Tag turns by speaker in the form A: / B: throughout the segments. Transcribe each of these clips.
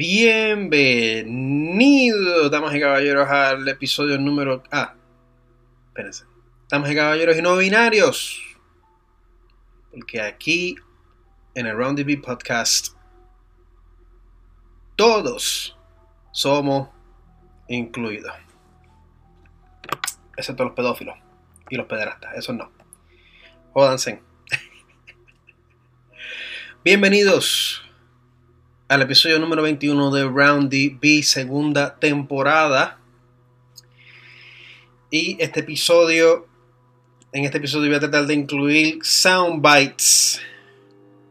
A: Bienvenidos, damas y caballeros, al episodio número. Ah, espérense. Damas y caballeros y no binarios. Porque aquí, en el Round B Podcast, todos somos incluidos. Excepto los pedófilos y los pederastas, esos no. Jódanse. Bienvenidos al episodio número 21 de Round B, segunda temporada. Y este episodio, en este episodio voy a tratar de incluir soundbites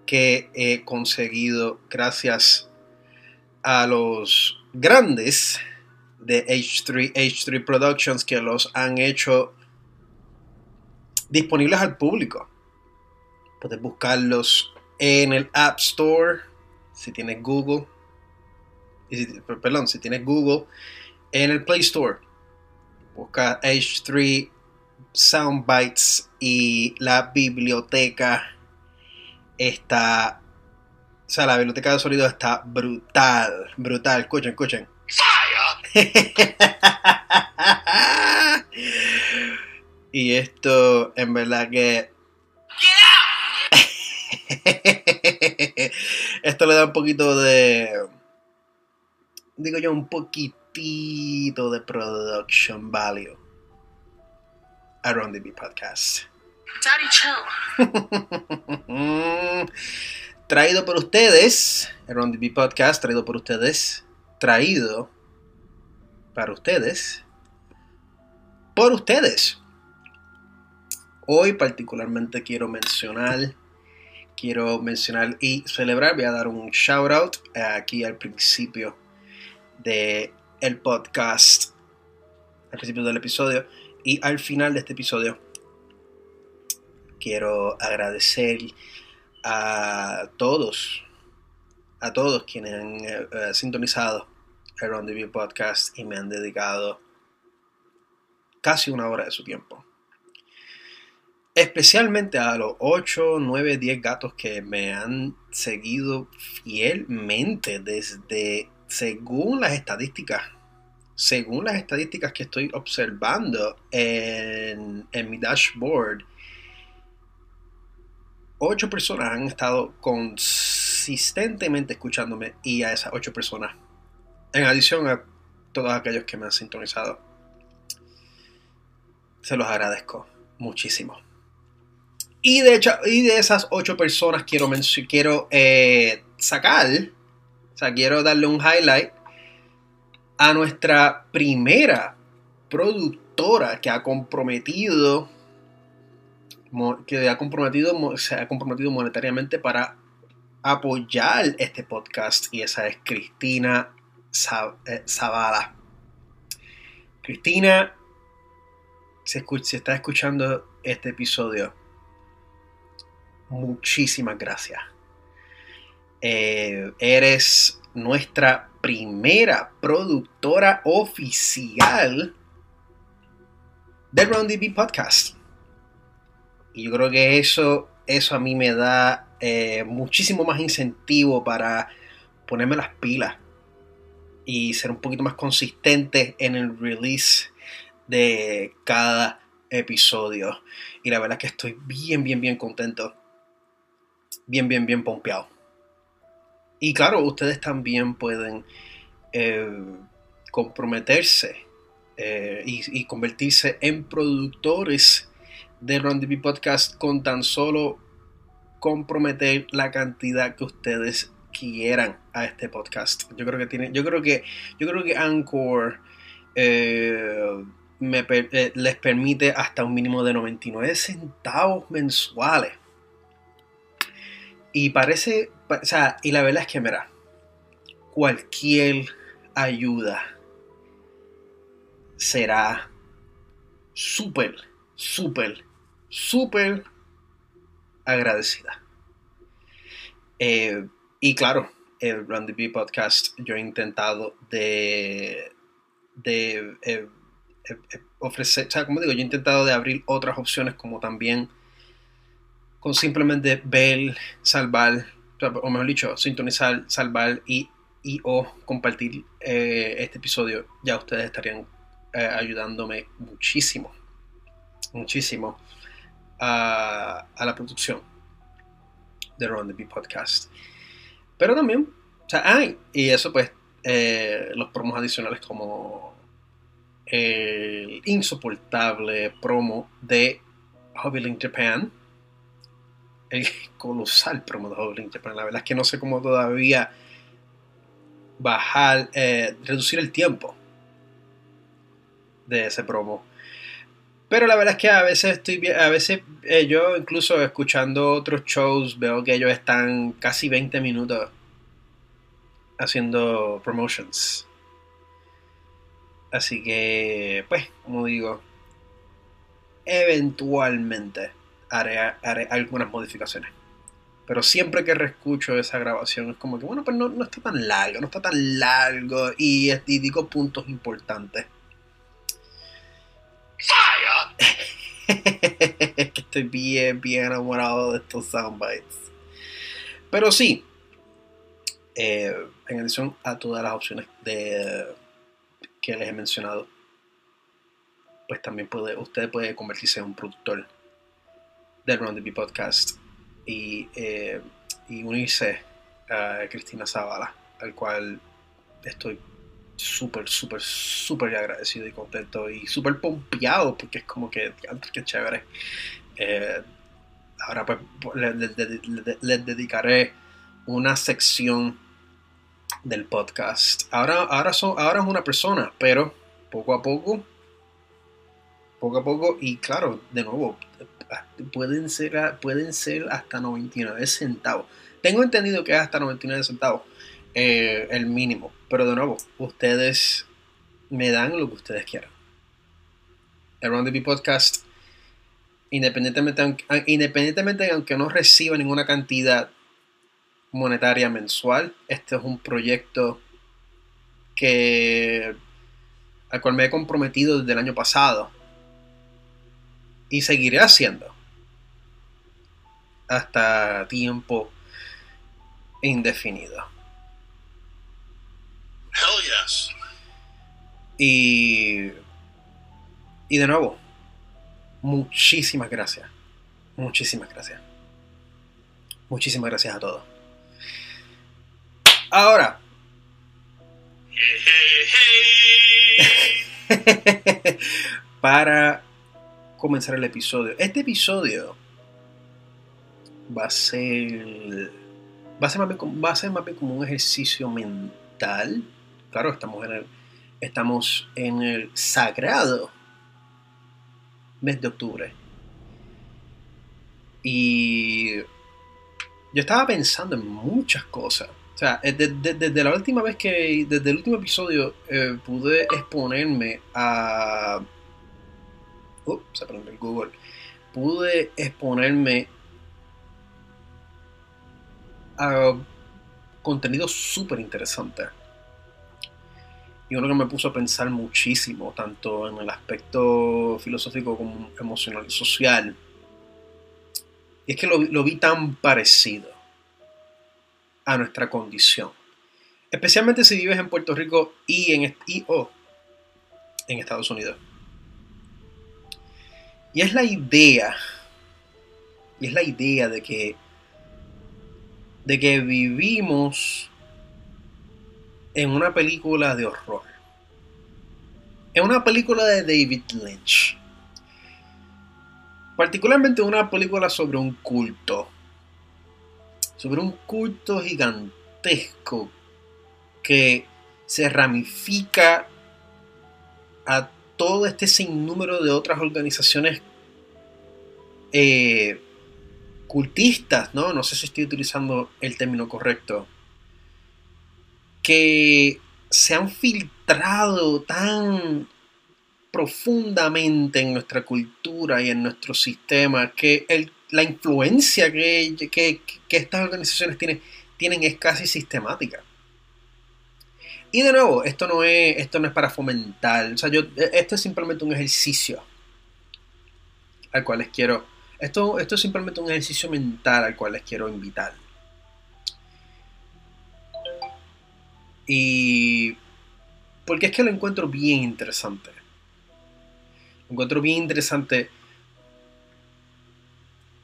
A: que he conseguido gracias a los grandes de H3, H3 Productions que los han hecho disponibles al público. Puedes buscarlos en el App Store, si tienes Google, perdón, si tienes Google, en el Play Store. Busca H3 Soundbites y la biblioteca está, o sea, la biblioteca de sonido está brutal, brutal. Escuchen, escuchen. y esto, en verdad que Esto le da un poquito de. Digo yo, un poquitito de production value a Ron B Podcast. traído por ustedes, Ron B Podcast, traído por ustedes, traído para ustedes, por ustedes. Hoy particularmente quiero mencionar quiero mencionar y celebrar. Voy a dar un shout out aquí al principio del el podcast, al principio del episodio y al final de este episodio. Quiero agradecer a todos, a todos quienes han eh, eh, sintonizado el Rendezvous Podcast y me han dedicado casi una hora de su tiempo especialmente a los 8, 9, 10 gatos que me han seguido fielmente desde, según las estadísticas, según las estadísticas que estoy observando en, mi dashboard, 8 personas han estado consistentemente escuchándome y a esas 8 personas, en adición a todos aquellos que me han sintonizado, se los agradezco muchísimo. Y de, hecho, y de esas ocho personas quiero, quiero eh, sacar, quiero darle un highlight a nuestra primera productora que ha comprometido, que ha comprometido, se ha comprometido monetariamente para apoyar este podcast y esa es Cristina eh, Zavala. Cristina, si, si está escuchando este episodio, muchísimas gracias. Eh, eres nuestra primera productora oficial del Round DB Podcast. Y yo creo que eso, eso a mí me da eh, muchísimo más incentivo para ponerme las pilas y ser un poquito más consistente en el release de cada episodio. Y la verdad es que estoy bien, bien, bien contento bien, bien, bien pompeado. Y claro, ustedes también pueden eh, comprometerse eh, y, convertirse en productores de Ron Podcast con tan solo comprometer la cantidad que ustedes quieran a este podcast. Yo creo que tiene, yo creo que, yo creo que Anchor eh, les permite hasta un mínimo de 99 centavos mensuales y parece, o sea, y la verdad es que, mira, cualquier ayuda será súper, súper, súper agradecida. Eh, y claro, el Randy B Podcast, yo he intentado de, de eh, eh, ofrecer, o sea, como digo, yo he intentado de abrir otras opciones como también con simplemente ver, salvar, o mejor dicho, sintonizar, salvar y y o compartir eh, este episodio, ya ustedes estarían eh, ayudándome muchísimo, muchísimo a, la producción de Ron the Podcast. Pero también, o sea, hay, y eso pues, eh, los promos adicionales como el insoportable promo de Hobby Japan, el colosal promo de Hobby Japan, la verdad es que no sé cómo todavía bajar, eh, reducir el tiempo de ese promo. Pero la verdad es que a veces estoy a veces eh, yo incluso escuchando otros shows veo que ellos están casi 20 minutos haciendo promotions. Así que, pues, como digo, eventualmente haré algunas modificaciones. Pero siempre que reescucho esa grabación es como que, bueno, pues no, está tan largo, no está tan largo. Y, digo puntos importantes. Estoy bien, bien enamorado de estos soundbites. Pero sí, eh, en adición a todas las opciones de, que les he mencionado, pues también puede, usted puede convertirse en un productor del Round the Podcast eh, y, unirse a Cristina Zavala, al cual estoy súper, súper, súper agradecido y contento y súper pompeado porque es como que, que chévere. Eh, ahora pues les, dedicaré una sección del podcast. Ahora, ahora, son, ahora es una persona, pero poco a poco, poco a poco, y claro, de nuevo, pueden ser, pueden ser hasta 99 centavos. Tengo entendido que es hasta 99 centavos eh, el mínimo, pero de nuevo, ustedes me dan lo que ustedes quieran. El Round the Podcast, independientemente, independientemente de aunque no reciba ninguna cantidad monetaria mensual, este es un proyecto que al cual me he comprometido desde el año pasado y seguiré haciendo hasta tiempo indefinido.
B: Hell yes.
A: Y, y de nuevo, muchísimas gracias. Muchísimas gracias. Muchísimas gracias a todos. Ahora. para comenzar el episodio. Este episodio va a ser. Va a ser más bien, va a ser más bien como un ejercicio mental. Claro, estamos en el, estamos en el sagrado mes de octubre. Y yo estaba pensando en muchas cosas. O sea, desde, la última vez que, desde el último episodio, eh, pude exponerme a se prende el Google, pude exponerme a contenido súper interesante. Y uno que me puso a pensar muchísimo, tanto en el aspecto filosófico como emocional y social. Y es que lo, vi tan parecido a nuestra condición. Especialmente si vives en Puerto Rico y en, y, en Estados Unidos. Y es la idea, y es la idea de que, de que vivimos en una película de horror. En una película de David Lynch. Particularmente una película sobre un culto. Sobre un culto gigantesco que se ramifica a todo este sinnúmero de otras organizaciones eh, cultistas, ¿no? No sé si estoy utilizando el término correcto, que se han filtrado tan profundamente en nuestra cultura y en nuestro sistema que la influencia que, que, estas organizaciones tienen, tienen es casi sistemática. Y de nuevo, esto no es, esto no es para fomentar, o sea, yo, e, esto es simplemente un ejercicio al cual les quiero, esto, esto es simplemente un ejercicio mental al cual les quiero invitar. Y porque es que lo encuentro bien interesante. Lo encuentro bien interesante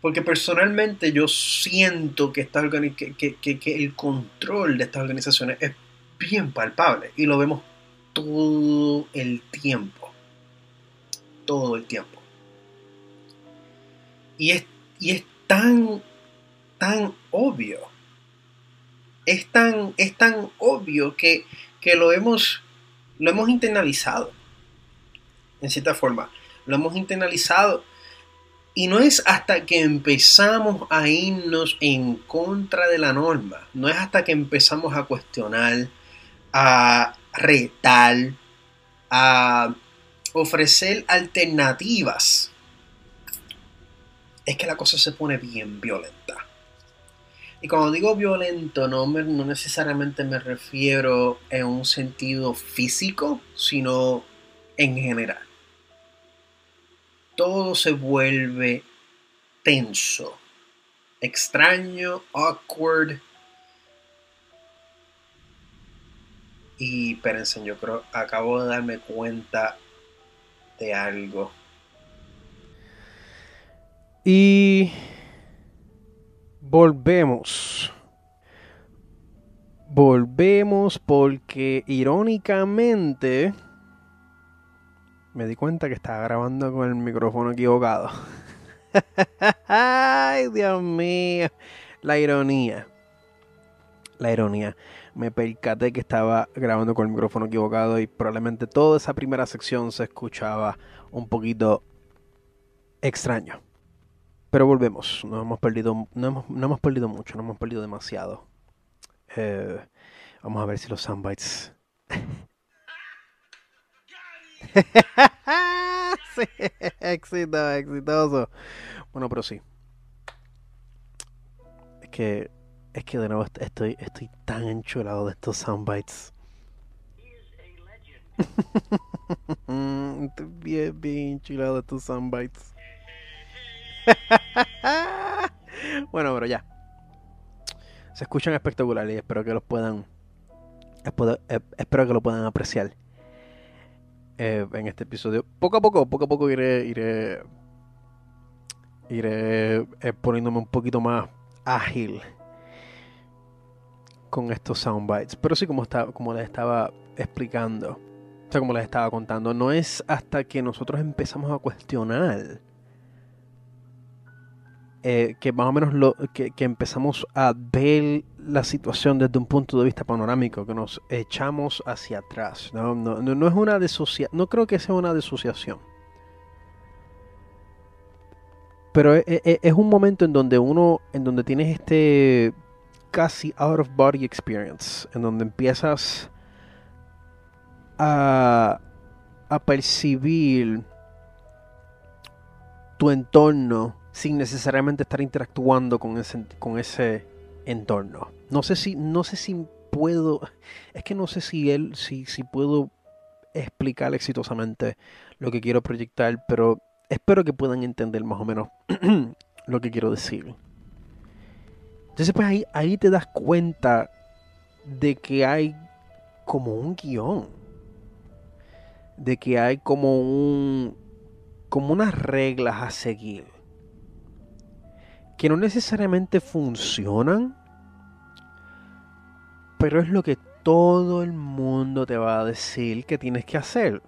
A: porque personalmente yo siento que, esta que, que, el control de estas organizaciones es bien palpable y lo vemos todo el tiempo. Todo el tiempo. Y es, y es tan, tan obvio. Es tan, es tan obvio que, que lo, hemos, lo hemos internalizado. En cierta forma. Lo hemos internalizado y no es hasta que empezamos a irnos en contra de la norma, no es hasta que empezamos a cuestionar, a retar, a ofrecer alternativas, es que la cosa se pone bien violenta. Y cuando digo violento, no, no necesariamente me refiero en un sentido físico, sino en general todo se vuelve tenso, extraño, awkward. Y espérense, yo creo, acabo de darme cuenta de algo.
B: Y volvemos. Volvemos porque irónicamente me di cuenta que estaba grabando con el micrófono equivocado. Ay, Dios mío. La ironía. La ironía. Me percaté que estaba grabando con el micrófono equivocado y probablemente toda esa primera sección se escuchaba un poquito extraño. Pero volvemos. No hemos perdido, no hemos, no hemos perdido mucho, no hemos perdido demasiado. Eh, vamos a ver si los soundbites sí, éxito, exitoso. Bueno, pero sí. Es que, es que de nuevo estoy, estoy tan enchulado de estos soundbites. estoy bien, bien enchulado de estos soundbites. bueno, pero ya. Se escuchan espectaculares y espero que los puedan. Espero que lo puedan apreciar. Eh, en este episodio. Poco a poco, poco a poco iré, iré, iré eh, poniéndome un poquito más ágil con estos soundbites. Pero sí, como, está, como les estaba explicando, o sea, como les estaba contando, no es hasta que nosotros empezamos a cuestionar eh, que más o menos lo, que, empezamos a ver la situación desde un punto de vista panorámico, que nos echamos hacia atrás. No, no, no es una no creo que sea una disociación. Pero es, e, e, es, un momento en donde uno, en donde tienes este casi out of body experience, en donde empiezas a, a percibir tu entorno sin necesariamente estar interactuando con ese, con ese entorno. No sé si, no sé si puedo, es que no sé si él, si, si puedo explicar exitosamente lo que quiero proyectar, pero espero que puedan entender más o menos lo que quiero decir. Entonces, pues ahí, ahí te das cuenta de que hay como un guion. De que hay como un. como unas reglas a seguir que no necesariamente funcionan, pero es lo que todo el mundo te va a decir que tienes que hacer.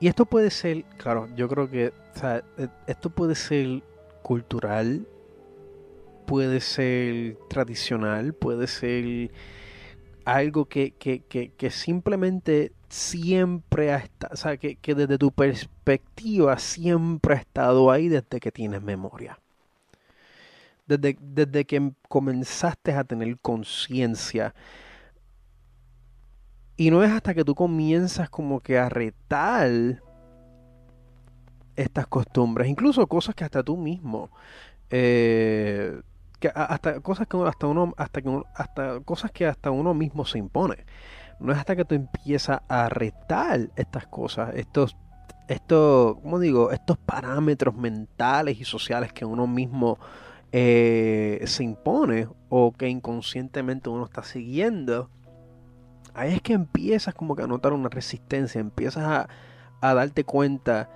B: Y esto puede ser, claro, yo creo que e, esto puede ser cultural, puede ser tradicional, puede ser algo que, que simplemente siempre ha estado, o sea, que, desde tu perspectiva siempre ha estado ahí desde que tienes memoria. Desde, desde que comenzaste a tener conciencia. Y no es hasta que tú comienzas como que a retar estas costumbres, incluso cosas que hasta tú mismo, eh, hasta cosas que hasta uno, hasta que hasta cosas que hasta uno mismo se impone no es hasta que tú empiezas a retar estas cosas, estos, estos, ¿cómo digo? Estos parámetros mentales y sociales que uno mismo eh, se impone o que inconscientemente uno está siguiendo, ahí es que empiezas como que a notar una resistencia, empiezas a darte cuenta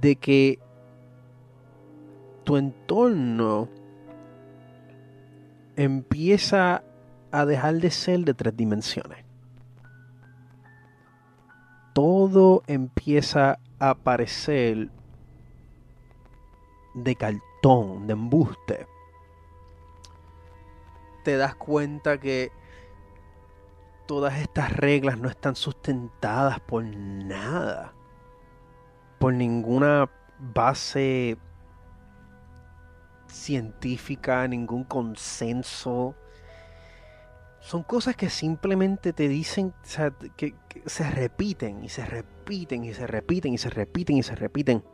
B: de que tu entorno empieza a dejar de ser de tres dimensiones. Todo empieza a aparecer de cartón, de embuste. Te das cuenta que todas estas reglas no están sustentadas por nada. Por ninguna base científica, ningún consenso. Son cosas que simplemente te dicen, que, se repiten y se repiten y se repiten y se repiten y se repiten.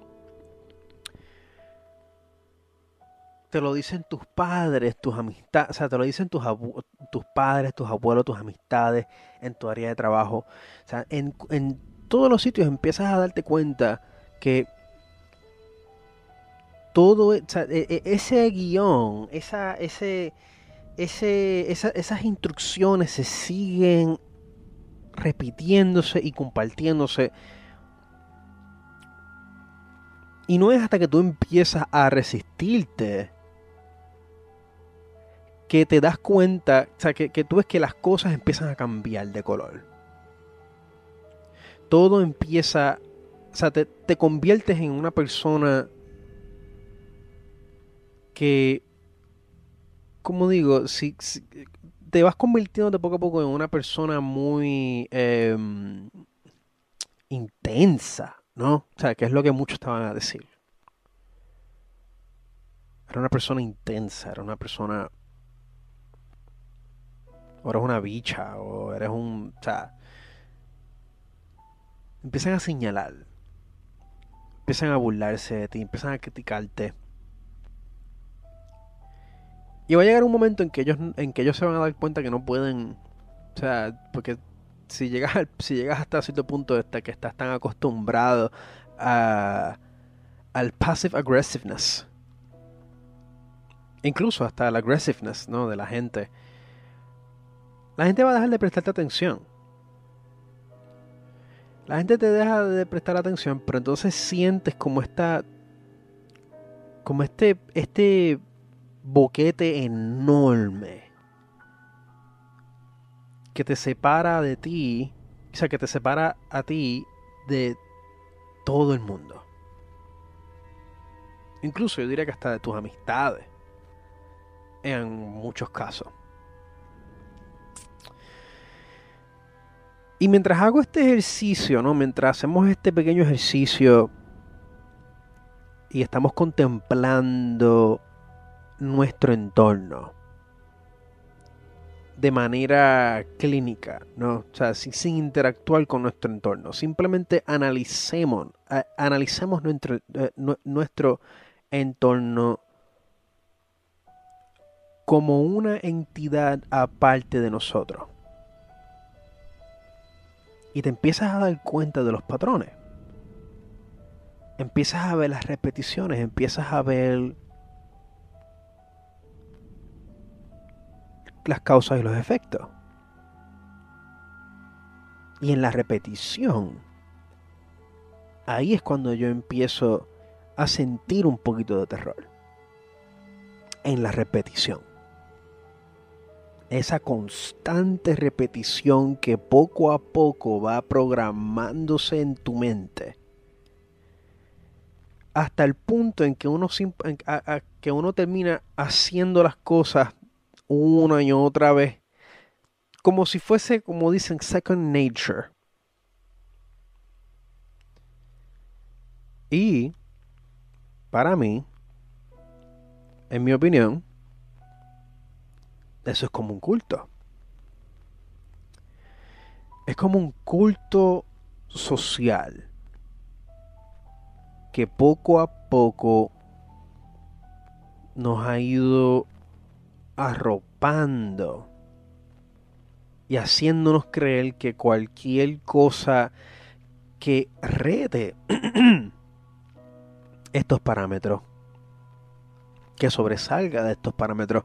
B: Te lo dicen tus padres, tus amistades, o sea, te lo dicen tus, tus padres, tus abuelos, tus amistades, en tu área de trabajo. O sea, en, en todos los sitios empiezas a darte cuenta que todo, e, e, ese guion, esa, ese, ese, esas instrucciones se siguen repitiéndose y compartiéndose. Y no es hasta que tú empiezas a resistirte que te das cuenta, o sea, que, tú ves que las cosas empiezan a cambiar de color. Todo empieza, o sea, te, te conviertes en una persona que, como digo, si, te vas convirtiendo de poco a poco en una persona muy em, intensa, ¿no? O sea, que es lo que muchos estaban a decir. Era una persona intensa, era una persona... O eres una bicha, o eres un... O sea, empiezan a señalar. Empiezan a burlarse de ti, empiezan a criticarte. Y va a llegar un momento en que ellos, en que ellos se van a dar cuenta que no pueden. O sea, porque si llegas, si llegas hasta cierto punto de que estás tan acostumbrado a, al passive aggressiveness. Incluso hasta el aggressiveness, ¿no? De la gente. La gente va a dejar de prestarte atención. La gente te deja de prestar atención, pero entonces sientes como esta. como este. este boquete enorme que te separa de ti, o sea, que te separa a ti de todo el mundo. Incluso yo diría que hasta de tus amistades, en muchos casos. Y mientras hago este ejercicio, ¿no? Mientras hacemos este pequeño ejercicio y estamos contemplando nuestro entorno de manera clínica, ¿no? O sea, sin, interactuar con nuestro entorno. Simplemente analicemos, analicemos nuestro, eh, nuestro entorno como una entidad aparte de nosotros. Y te empiezas a dar cuenta de los patrones. Empiezas a ver las repeticiones, empiezas a ver las causas y los efectos. Y en la repetición, ahí es cuando yo empiezo a sentir un poquito de terror. En la repetición. Esa constante repetición que poco a poco va programándose en tu mente. Hasta el punto en que uno, que uno termina haciendo las cosas una y otra vez. Como si fuese, como dicen, second nature. Y, para mí, en mi opinión, eso es como un culto. Es como un culto social que poco a poco nos ha ido arropando y haciéndonos creer que cualquier cosa que rete estos parámetros que sobresalga de estos parámetros,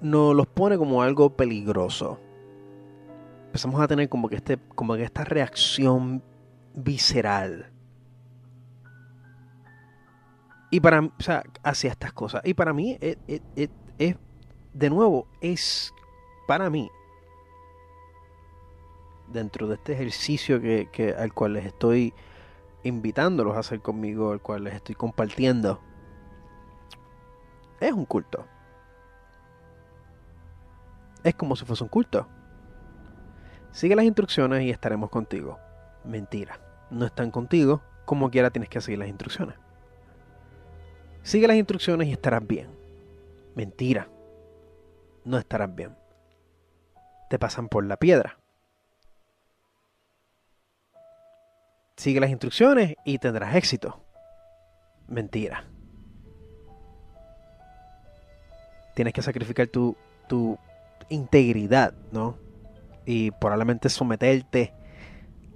B: nos los pone como algo peligroso. Empezamos a tener como que, este, como que esta reacción visceral. Y para o sea, hacia estas cosas. Y para mí, es, de nuevo, es para mí, dentro de este ejercicio que, al cual les estoy invitándolos a hacer conmigo, al cual les estoy compartiendo, es un culto. Es como si fuese un culto. Sigue las instrucciones y estaremos contigo. Mentira. No están contigo. Como quiera tienes que seguir las instrucciones. Sigue las instrucciones y estarás bien. Mentira. No estarás bien. Te pasan por la piedra. Sigue las instrucciones y tendrás éxito. Mentira. Tienes que sacrificar tu, tu integridad, ¿no? Y probablemente someterte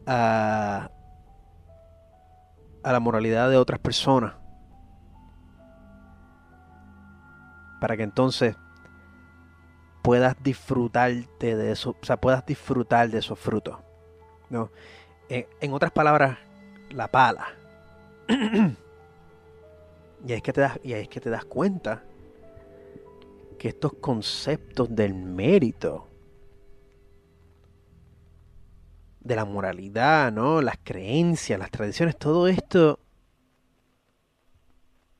B: a, a la moralidad de otras personas. Para que entonces puedas disfrutarte de eso, o sea, puedas disfrutar de esos frutos. ¿no? En, otras palabras, la pala. y, es que te das, y es que te das cuenta que estos conceptos del mérito, de la moralidad, ¿no? Las creencias, las tradiciones, todo esto.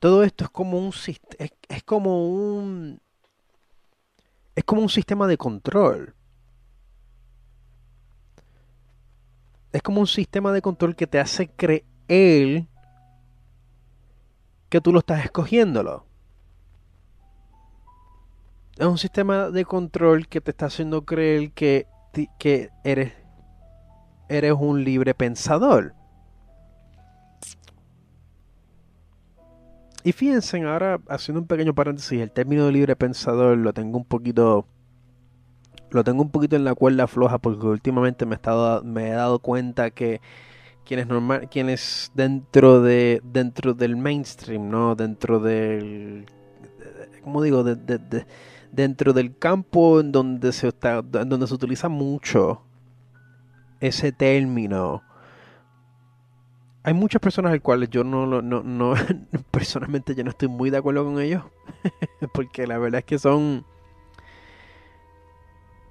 B: Todo esto es como un es, es como un. Es como un sistema de control. Es como un sistema de control que te hace creer que tú lo estás escogiéndolo. Es un sistema de control que te está haciendo creer que, que eres eres un libre pensador. Y fíjense, ahora haciendo un pequeño paréntesis, el término de libre pensador lo tengo un poquito. Lo tengo un poquito en la cuerda floja porque últimamente me he, estado, me he dado cuenta que quienes normal, quienes dentro de dentro del mainstream, no, dentro del, como digo, dentro del campo en donde se está, en donde se utiliza mucho ese término. Hay muchas personas al cuales yo no, no, no, personalmente yo no estoy muy de acuerdo con ellos, porque la verdad es que son,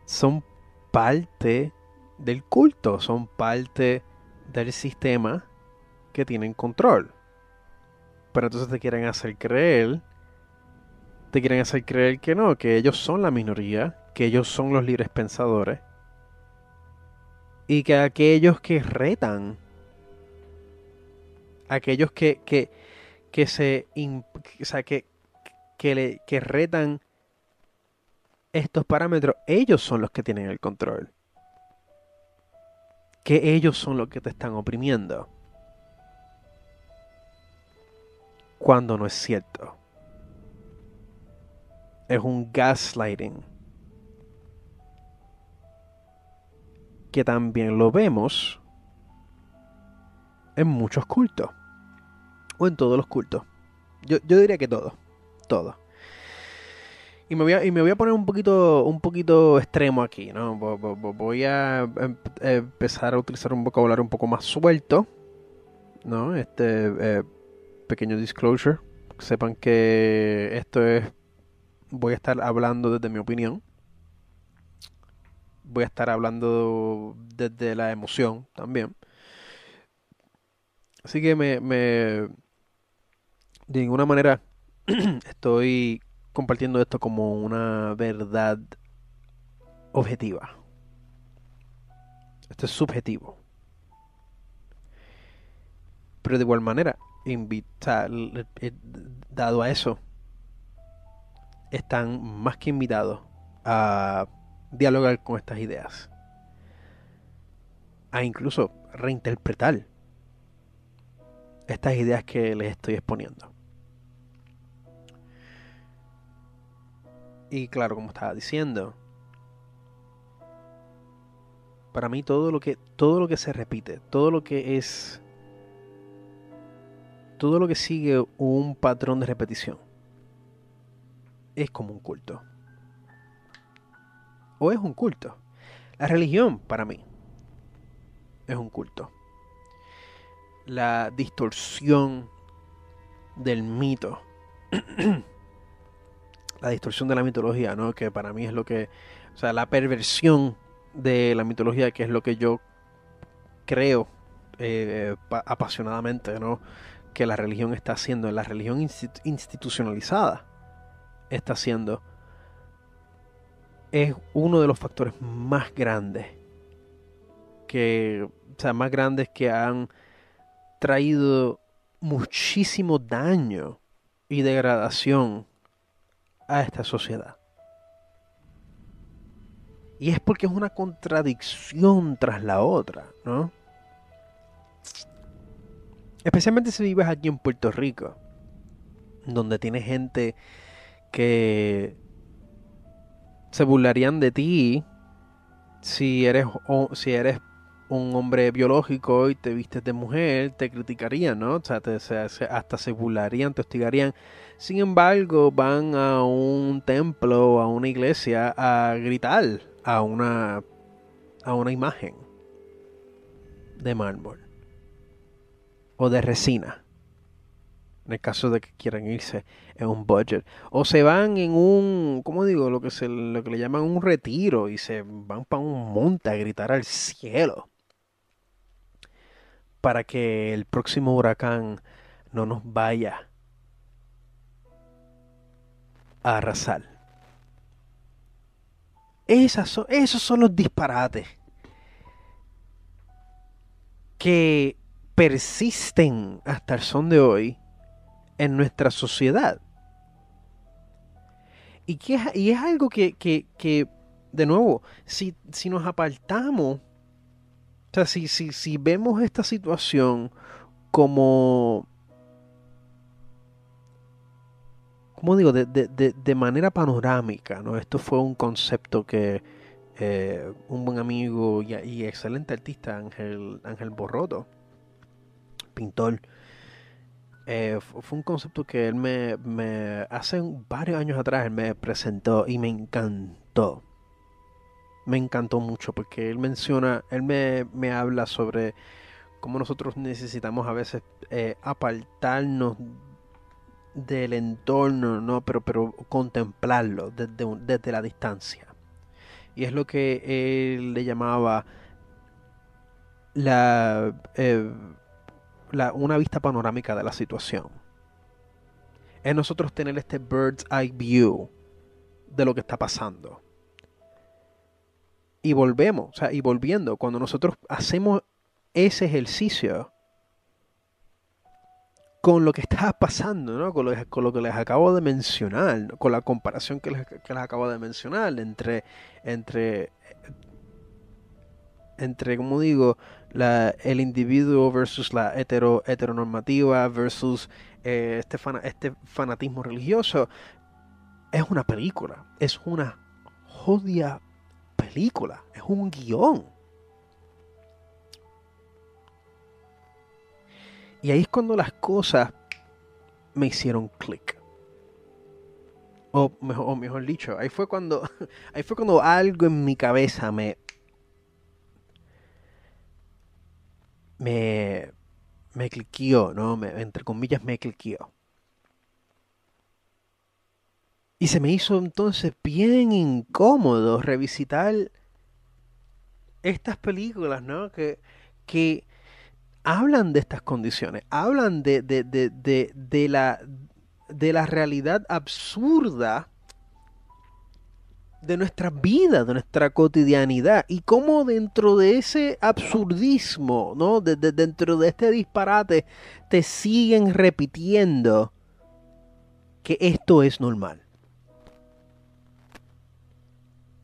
B: son parte del culto, son parte del sistema que tienen control. Pero entonces te quieren hacer creer, te quieren hacer creer que no, que ellos son la minoría, que ellos son los libres pensadores y que aquellos que retan, aquellos que, que, que se, o sea, que, que, le, que retan estos parámetros, ellos son los que tienen el control. Que ellos son los que te están oprimiendo. Cuando no es cierto. Es un gaslighting que también lo vemos en muchos cultos. O en todos los cultos. Yo, diría que todo. Todo. Y me, voy a, y me voy a poner un poquito, un poquito extremo aquí, ¿no? Voy a em, empezar a utilizar un vocabulario un poco más suelto, ¿no? Este eh, pequeño disclosure. Sepan que esto es. Voy a estar hablando desde mi opinión voy a estar hablando desde la emoción también. Así que me, me de ninguna manera estoy compartiendo esto como una verdad objetiva. Esto es subjetivo. Pero de igual manera, invita, dado a eso, están más que invitados a dialogar con estas ideas. A incluso reinterpretar estas ideas que les estoy exponiendo. Y claro, como estaba diciendo, para mí todo lo que todo lo que se repite, todo lo que es todo lo que sigue un patrón de repetición, es como un culto. O es un culto. La religión, para mí, es un culto. La distorsión del mito. la distorsión de la mitología, ¿no? Que para mí es lo que. O sea, la perversión de la mitología, que es lo que yo creo eh, apasionadamente, ¿no? Que la religión está haciendo, la religión institucionalizada está haciendo, es uno de los factores más grandes que, o sea, más grandes que han traído muchísimo daño y degradación a esta sociedad. Y es porque es una contradicción tras la otra, ¿no? Especialmente si vives aquí en Puerto Rico, donde tienes gente que se burlarían de ti si eres, si eres un hombre biológico y te vistes de mujer, te criticarían, ¿no? O sea, hasta se burlarían, te hostigarían. Sin embargo, van a un templo, a una iglesia, a gritar a una, a una imagen de mármol o de resina. En el caso de que quieran irse en un budget. O se van en un, ¿cómo digo? Lo que, se, lo que le llaman un retiro y se van para un monte a gritar al cielo para que el próximo huracán no nos vaya a arrasar. Esas son, esos son los disparates que persisten hasta el son de hoy en nuestra sociedad. Y, que, y es algo que, que, de nuevo, si, si nos apartamos o sea, si, si, si vemos esta situación como como digo, de, de, de, manera panorámica, ¿no? Esto fue un concepto que eh, un buen amigo y, excelente artista, Ángel, Ángel Borroto, pintor, eh, fue un concepto que él me, me, hace varios años atrás, él me presentó y me encantó me encantó mucho porque él menciona, él me, habla sobre cómo nosotros necesitamos a veces eh, apartarnos del entorno, ¿no? Pero, pero contemplarlo desde, desde la distancia. Y es lo que él le llamaba la, eh, la, una vista panorámica de la situación. Es nosotros tener este bird's eye view de lo que está pasando. Y volvemos, o sea, y volviendo, cuando nosotros hacemos ese ejercicio con lo que está pasando, ¿no? con, lo, que les acabo de mencionar, con la comparación que les, acabo de mencionar entre, entre, entre como digo, la, el individuo versus la hetero, heteronormativa versus eh, este, este fanatismo religioso, es una película, es una jodia película, es un guion. Y ahí es cuando las cosas me hicieron clic. O mejor, dicho, ahí fue cuando ahí fue cuando algo en mi cabeza me me me cliqueó, ¿no? Entre comillas me cliqueó. Y se me hizo entonces bien incómodo revisitar estas películas, ¿no? Que, que hablan de estas condiciones, hablan de, de, la, de la realidad absurda de nuestra vida, de nuestra cotidianidad, y cómo dentro de ese absurdismo, ¿no? dentro de este disparate, te siguen repitiendo que esto es normal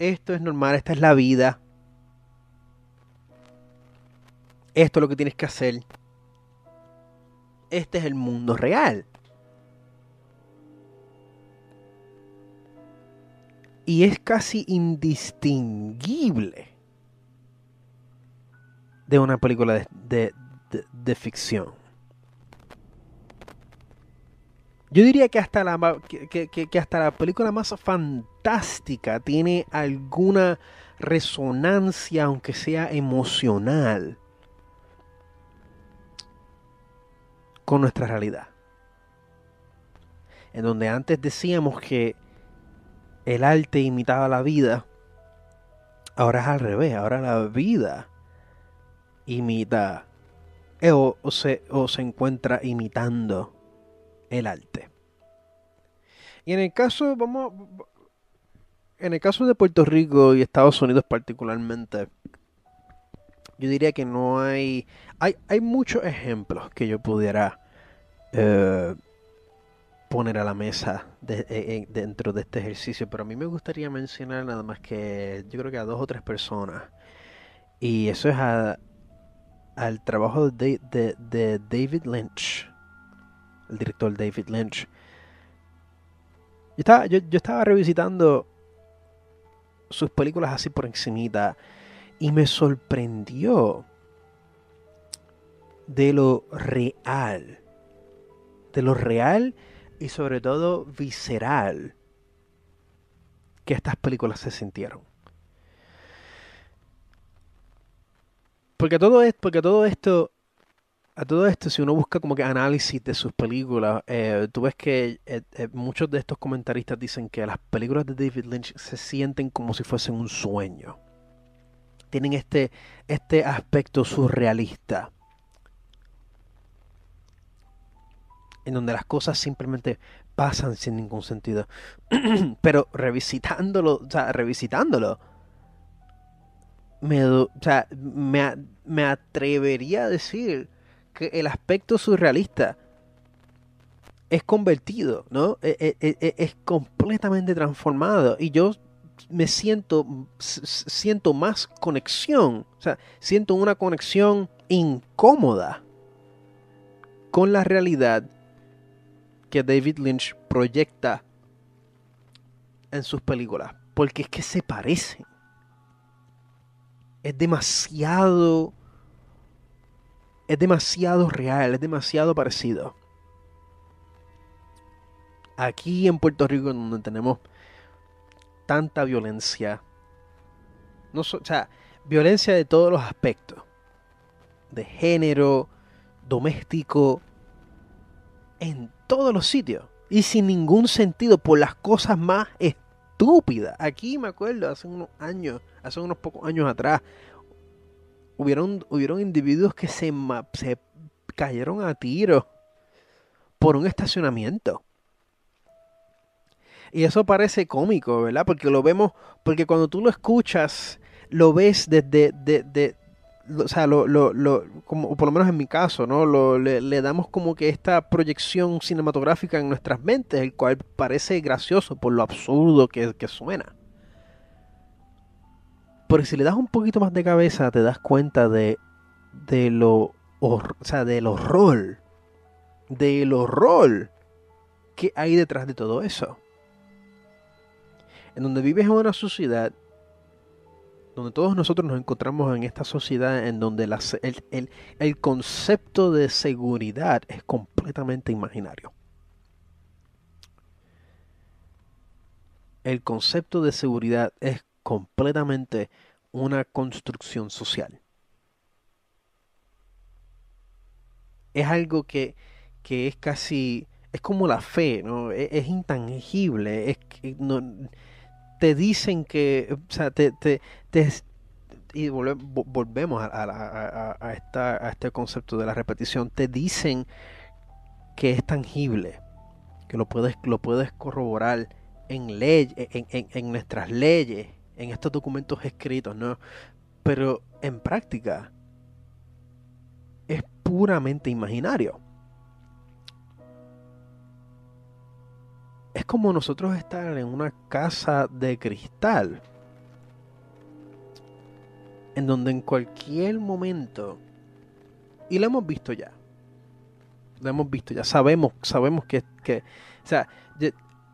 B: esto es normal, esta es la vida. Esto es lo que tienes que hacer. Este es el mundo real. Y es casi indistinguible de una película de, ficción. Yo diría que hasta la, que, que hasta la película más fantástica tiene alguna resonancia, aunque sea emocional, con nuestra realidad. En donde antes decíamos que el arte imitaba la vida, ahora es al revés, ahora la vida imita eh, o, se, o se encuentra imitando el arte. Y en el caso, vamos, en el caso de Puerto Rico y Estados Unidos particularmente, yo diría que no hay, hay, hay muchos ejemplos que yo pudiera eh, poner a la mesa eh, eh, dentro de este ejercicio, pero a mí me gustaría mencionar nada más que yo creo que a dos o tres personas. Y eso es al trabajo de, David Lynch, el director David Lynch. Yo estaba, yo, yo estaba revisitando sus películas así por encimita y me sorprendió de lo real, de lo real y sobre todo visceral que estas películas se sintieron. Porque todo, esto, porque todo esto, a todo esto, si uno busca como que análisis de sus películas, eh, tú ves que eh, eh, muchos de estos comentaristas dicen que las películas de David Lynch se sienten como si fuesen un sueño. Tienen este, este aspecto surrealista en donde las cosas simplemente pasan sin ningún sentido. Pero revisitándolo, o sea, revisitándolo, me, o sea, me, me atrevería a decir que el aspecto surrealista es convertido, ¿no? E, e, e, es, completamente transformado. Y yo me siento, siento más conexión, o sea, siento una conexión incómoda con la realidad que David Lynch proyecta en sus películas. Porque es que se parecen. Es demasiado. Es demasiado real, es demasiado parecido. Aquí en Puerto Rico, donde tenemos tanta violencia, no o sea, violencia de todos los aspectos, de género, doméstico, en todos los sitios y sin ningún sentido por las cosas más estúpidas. Aquí me acuerdo hace unos años, hace unos pocos años atrás, hubieron, hubieron individuos que se, se cayeron a tiro por un estacionamiento. Y eso parece cómico, ¿verdad? Porque lo vemos, porque cuando tú lo escuchas, lo ves desde, de, o sea, lo, lo, lo, como, por lo menos en mi caso, ¿no? Lo, le, damos como que esta proyección cinematográfica en nuestras mentes, el cual parece gracioso por lo absurdo que, que suena. Pero si le das un poquito más de cabeza, te das cuenta de, de lo, o sea, del horror, del horror que hay detrás de todo eso. En donde vives en una sociedad donde todos nosotros nos encontramos en esta sociedad en donde el, concepto de seguridad es completamente imaginario. El concepto de seguridad es completamente una construcción social. Es algo que, es casi, es como la fe, ¿no? Es, es intangible, es, no, te dicen que, o sea, te, te, y volvemos a, a, esta, a este concepto de la repetición, te dicen que es tangible, que lo puedes, lo puedes corroborar en, ley, en, en, en nuestras leyes, en estos documentos escritos, ¿no? Pero en práctica es puramente imaginario. es como nosotros estar en una casa de cristal. En donde en cualquier momento, y lo hemos visto ya, lo hemos visto ya, sabemos, sabemos que, que o sea,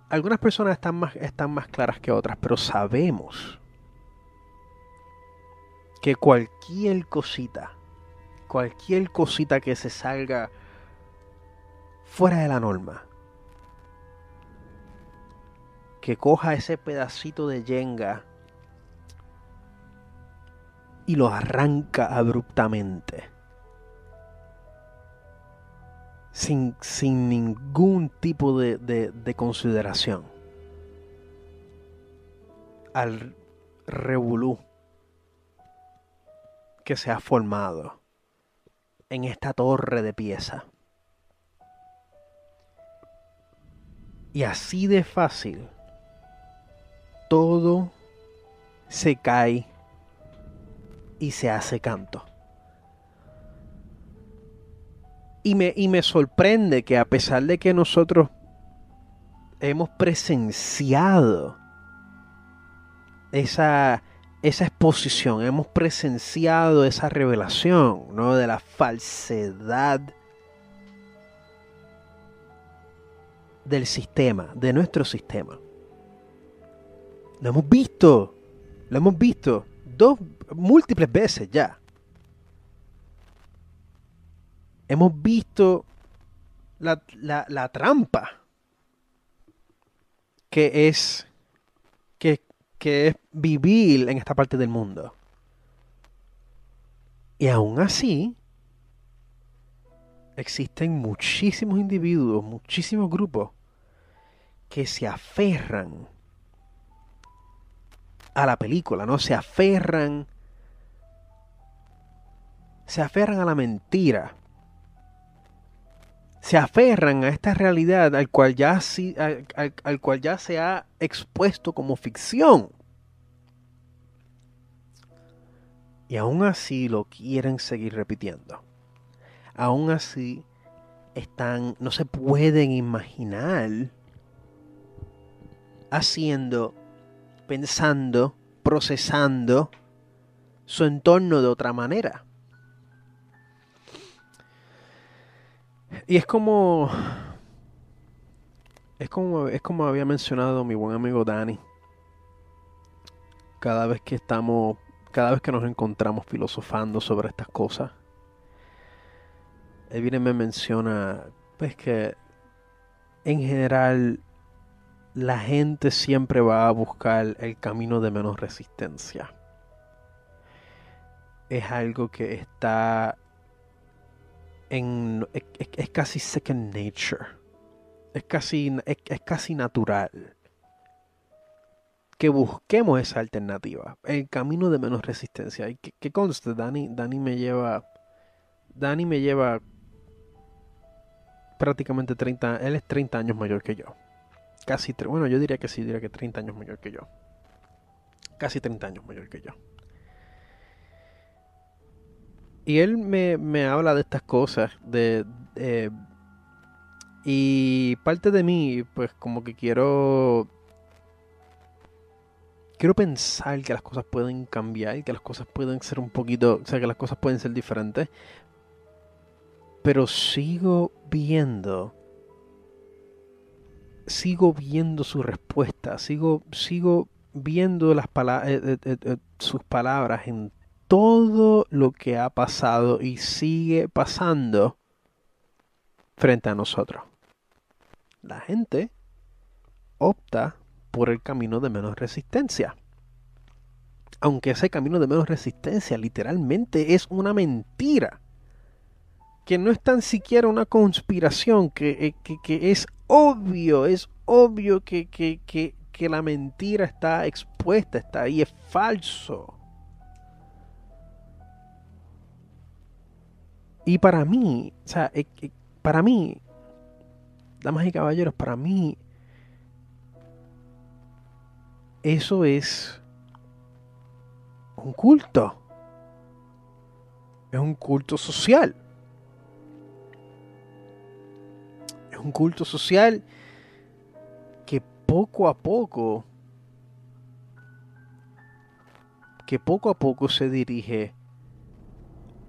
B: algunas personas están más, están más claras que otras, pero sabemos que cualquier cosita, cualquier cosita que se salga fuera de la norma, que coja ese pedacito de yenga y lo arranca abruptamente. Sin, sin ningún tipo de, de consideración. Al revolú que se ha formado en esta torre de pieza. Y así de fácil, todo se cae y se hace canto. Y me, y me sorprende que a pesar de que nosotros hemos presenciado esa, esa exposición, hemos presenciado esa revelación ¿no? de la falsedad del sistema, de nuestro sistema. Lo hemos visto, lo hemos visto dos múltiples veces ya. Hemos visto la, la trampa que es que que es vivir en esta parte del mundo. Y aún así, existen muchísimos individuos, muchísimos grupos que se aferran a la película, ¿no? Se aferran se aferran a la mentira. Se aferran a esta realidad al cual ya, al, al cual ya se ha expuesto como ficción. Y aún así lo quieren seguir repitiendo. Aún así están, no se pueden imaginar haciendo, pensando, procesando su entorno de otra manera. Y es como es como es como había mencionado mi buen amigo Dani. Cada vez que estamos cada vez que nos encontramos filosofando sobre estas cosas, él viene me menciona pues que en general la gente siempre va a buscar el camino de menos resistencia. Es algo que está es, casi second nature. Es casi es casi natural que busquemos esa alternativa, el camino de menos resistencia. Y que, conste, Dani, Dani me lleva, Dani me lleva prácticamente 30, él es 30 años mayor que yo. Casi, bueno, yo diría que sí, diría que 30 años mayor que yo. Casi 30 años mayor que yo. Y él me, me habla de estas cosas, de, de, y parte de mí, pues como que quiero quiero pensar que las cosas pueden cambiar, que las cosas pueden ser un poquito, o sea, que las cosas pueden ser diferentes. Pero sigo viendo, sigo viendo su respuesta, sigo, sigo viendo las eh, eh, eh, sus palabras en todo lo que ha pasado y sigue pasando frente a nosotros. La gente opta por el camino de menos resistencia. Aunque ese camino de menos resistencia literalmente es una mentira. Que no es tan siquiera una conspiración, que, eh, es obvio, es obvio que, que la mentira está expuesta, está ahí, es falso. Y para mí, o sea, eh, eh, para mí, damas y caballeros, para mí, eso es un culto. Es un culto social. Es un culto social que poco a poco, que poco a poco se dirige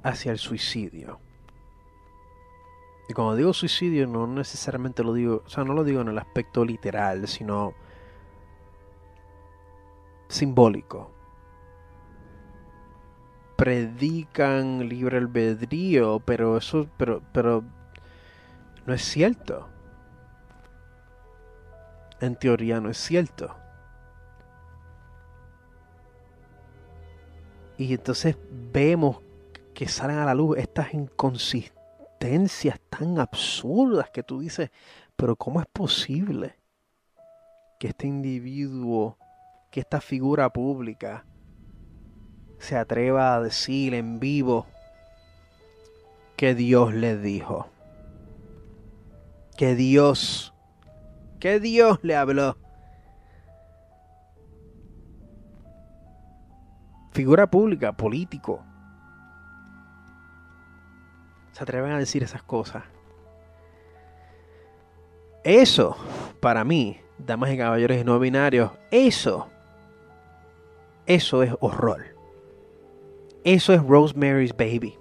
B: hacia el suicidio. Y cuando digo suicidio no necesariamente lo digo, o sea, no lo digo en el aspecto literal, sino simbólico. Predican libre albedrío, pero eso, pero, pero no es cierto. en teoría no es cierto. Y entonces vemos que salen a la luz estas inconsistencias tan absurdas que tú dices, pero ¿cómo es posible que este individuo, que esta figura pública, se atreva a decir en vivo que Dios le dijo? Que Dios, que Dios le habló. figura pública, político, se atreven a decir esas cosas. Eso, para mí, damas y caballeros no binarios, eso, eso es horror. Eso es Rosemary's Baby.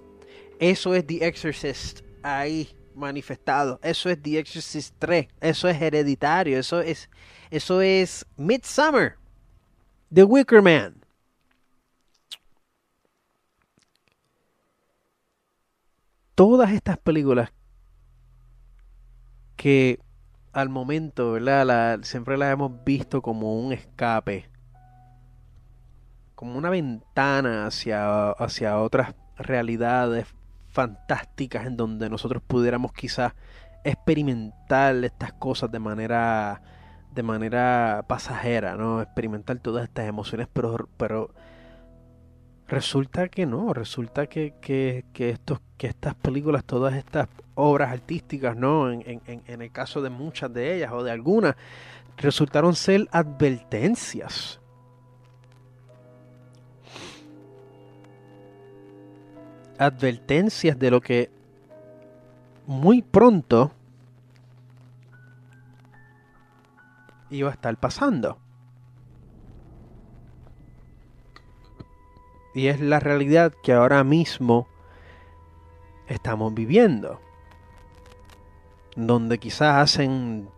B: Eso es The Exorcist ahí manifestado. Eso es The Exorcist 3. Eso es hereditario. Eso es, eso es Midsummer. The Wicker Man. Todas estas películas que al momento, ¿verdad? siempre las hemos visto como un escape, como una ventana hacia, hacia otras realidades fantásticas en donde nosotros pudiéramos quizás experimentar estas cosas de manera de manera pasajera, ¿no? Experimentar todas estas emociones, pero, pero Resulta que no, resulta que, que, estos, que estas películas, todas estas obras artísticas, ¿no? En, en, el caso de muchas de ellas o de algunas, resultaron ser advertencias. Advertencias de lo que muy pronto iba a estar pasando. Y es la realidad que ahora mismo estamos viviendo. Donde quizás hacen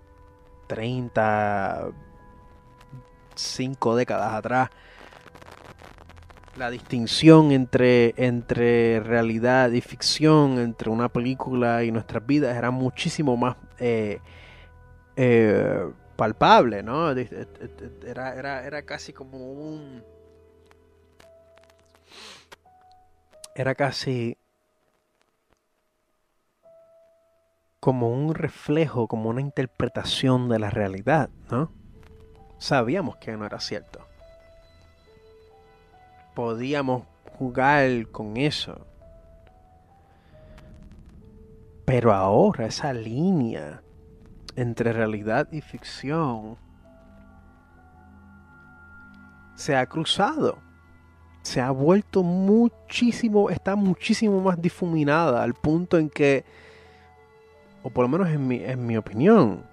B: 30, 5 décadas atrás, la distinción entre, entre realidad y ficción, entre una película y nuestras vidas, era muchísimo más eh, eh, palpable, ¿no? Era, era, era casi como un era casi como un reflejo, como una interpretación de la realidad, ¿no? Sabíamos que no era cierto. Podíamos jugar con eso. Pero ahora esa línea entre realidad y ficción se ha cruzado se ha vuelto muchísimo, está muchísimo más difuminada al punto en que, o por lo menos en mi, en mi opinión,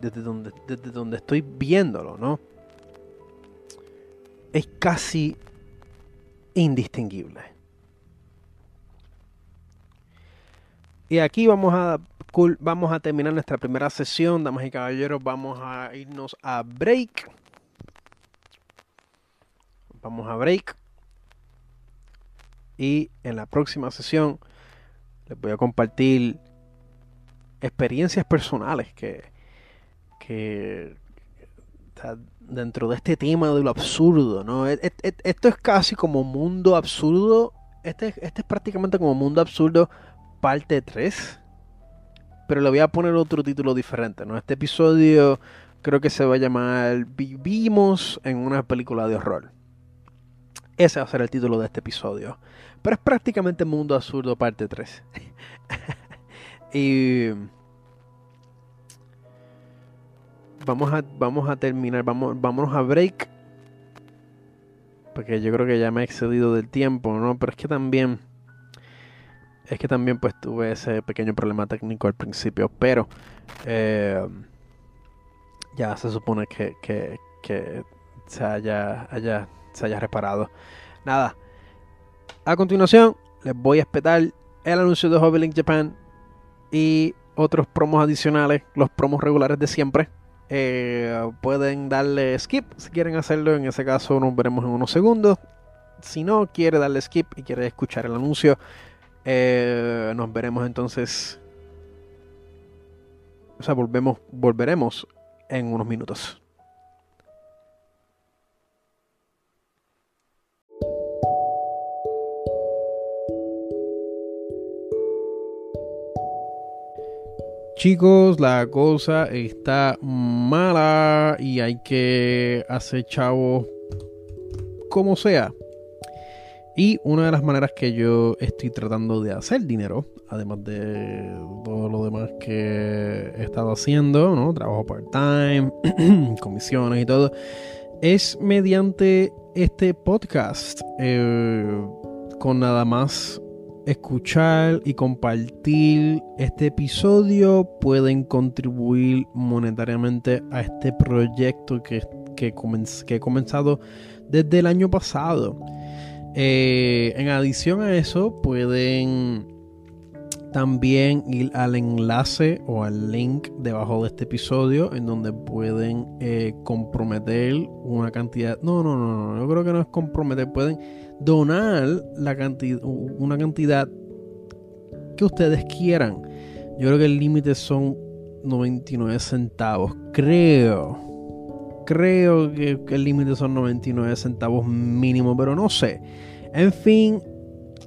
B: desde donde, desde donde estoy viéndolo, ¿no? Es casi indistinguible. Y aquí vamos a, vamos a terminar nuestra primera sesión, damas y caballeros. Vamos a irnos a break. Vamos a break. Y en la próxima sesión les voy a compartir experiencias personales que, que dentro de este tema de lo absurdo, ¿no? Esto es casi como mundo absurdo. Este, este es prácticamente como mundo absurdo parte 3. Pero le voy a poner otro título diferente, ¿no? Este episodio creo que se va a llamar Vivimos en una película de horror. Ese va a ser el título de este episodio. Pero es prácticamente Mundo Absurdo parte 3. y vamos a, vamos a terminar, vamos, vámonos a break. Porque yo creo que ya me he excedido del tiempo, ¿no? Pero es que también, es que también pues tuve ese pequeño problema técnico al principio. Pero eh, ya se supone que, que, que se haya, haya se haya reparado. Nada. A continuación, les voy a espetar el anuncio de Hobby Link Japan y otros promos adicionales, los promos regulares de siempre. Eh, pueden darle skip si quieren hacerlo. En ese caso, nos veremos en unos segundos. Si no quiere darle skip y quiere escuchar el anuncio, eh, nos veremos entonces. O sea, volvemos, volveremos en unos minutos. Chicos, la cosa está mala y hay que hacer chavos como sea. Y una de las maneras que yo estoy tratando de hacer dinero, además de todo lo demás que he estado haciendo, ¿no? Trabajo part-time, comisiones y todo, es mediante este podcast. Eh, con nada más escuchar y compartir este episodio pueden contribuir monetariamente a este proyecto que, que, he comenzado desde el año pasado. Eh, en adición a eso, pueden también ir al enlace o al link debajo de este episodio en donde pueden eh, comprometer una cantidad. No, no, no, no, yo creo que no es comprometer, pueden donar la cantidad, una cantidad que ustedes quieran. Yo creo que el límite son 99 centavos. Creo. Creo que, el límite son 99 centavos mínimo, pero no sé. En fin,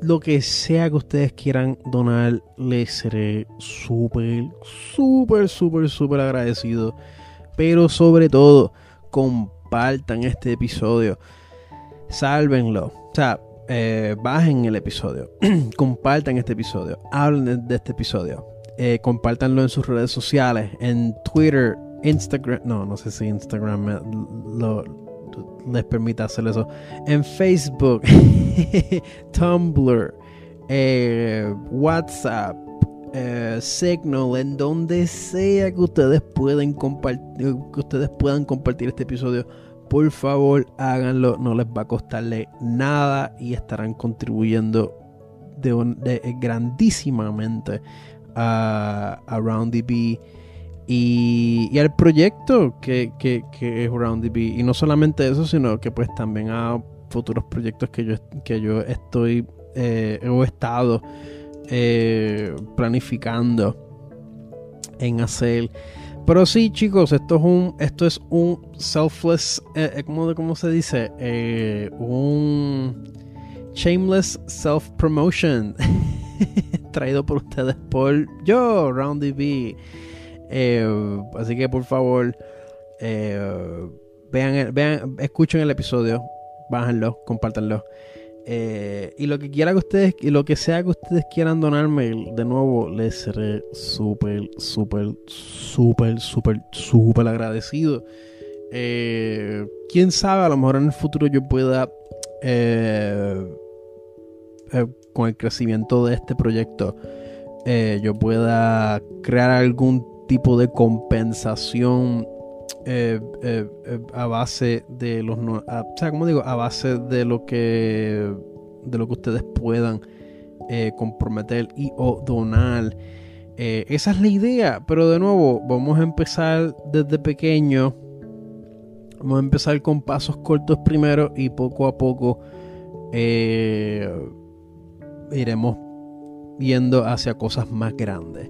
B: lo que sea que ustedes quieran donar, les seré súper, súper, súper, súper agradecido. Pero sobre todo, compartan este episodio. Sálvenlo. O sea, eh, bajen el episodio, compartan este episodio, hablen de, este episodio, eh, compartanlo en sus redes sociales, en Twitter, Instagram, no, no sé si Instagram les permite hacer eso, en Facebook, Tumblr, eh, WhatsApp, Signal, en donde sea que ustedes pueden compartir, que ustedes puedan compartir este episodio por favor háganlo, no les va a costarle nada y estarán contribuyendo de, grandísimamente a, a RoundDB y, al proyecto que, es RoundDB. Y no solamente eso, sino que pues también a futuros proyectos que yo, que yo estoy eh, he estado eh, planificando en hacer. Pero sí, chicos, esto es un, esto es un selfless, eh, eh ¿cómo, se dice? Eh, un shameless self-promotion. Traído por ustedes por yo, RoundDB. Eh, así que por favor, vean, vean, escuchen el episodio, bájenlo, compártanlo. Eh, y lo que quiera que ustedes, y lo que sea que ustedes quieran donarme, de nuevo, les seré súper, súper, súper, súper, súper agradecido. Eh, quién sabe, a lo mejor en el futuro yo pueda, eh, con el crecimiento de este proyecto, yo pueda crear algún tipo de compensación eh, eh, eh, a base de los o sea como digo a base de lo que de lo que ustedes puedan comprometer y o donar. Esa es la idea pero de nuevo vamos a empezar desde pequeño. Vamos a empezar con pasos cortos primero y poco a poco iremos viendo hacia cosas más grandes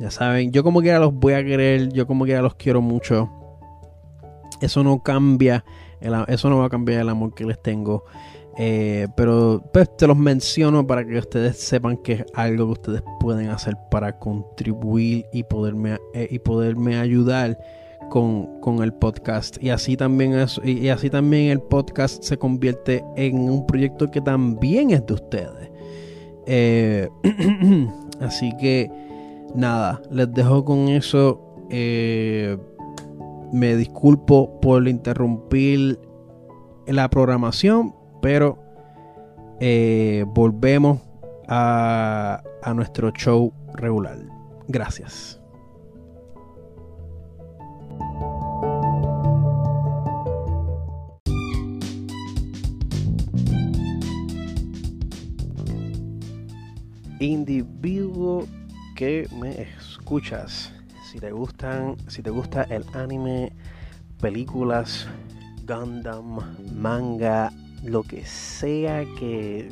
B: ya saben, yo como quiera los voy a querer, yo como quiera los quiero mucho. Eso no cambia, eso no va a cambiar el amor que les tengo. Eh, pero pues te los menciono para que ustedes sepan que es algo que ustedes pueden hacer para contribuir y poderme, eh, y poderme ayudar con, el podcast. Y así, también y así también el podcast se convierte en un proyecto que también es de ustedes. Eh, así que nada, les dejo con eso. Eh, me disculpo por interrumpir la programación, pero eh, volvemos a, a nuestro show regular. Gracias. Individuo que me escuchas, si te gustan, si te gusta el anime, películas, Gundam, manga, lo que sea que,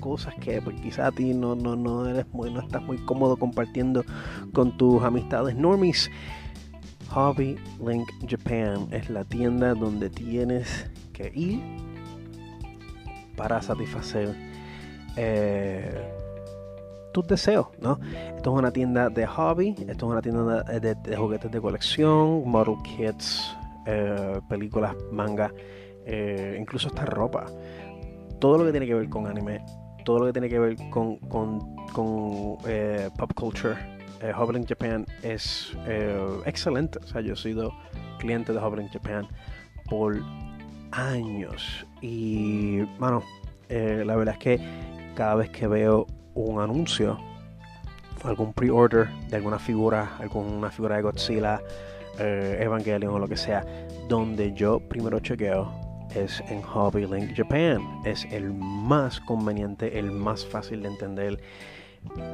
B: cosas que pues, quizá a ti no, no, no eres muy, no estás muy cómodo compartiendo con tus amistades normies. Hobby Link Japan es la tienda donde tienes que ir para satisfacer eh, tus deseos, ¿no? Esto es una tienda de hobby, esto es una tienda de, juguetes de colección, model kits, eh, películas, manga, eh, incluso esta ropa. Todo lo que tiene que ver con anime, todo lo que tiene que ver con, con, pop culture, Hobbling Japan es excelente. O sea, yo he sido cliente de Hobbling Japan por años. Y, bueno, la verdad es que cada vez que veo un anuncio, algún pre-order de alguna figura, alguna figura de Godzilla, eh, Evangelion o lo que sea, donde yo primero chequeo es en Hobby Link Japan. Es el más conveniente, el más fácil de entender.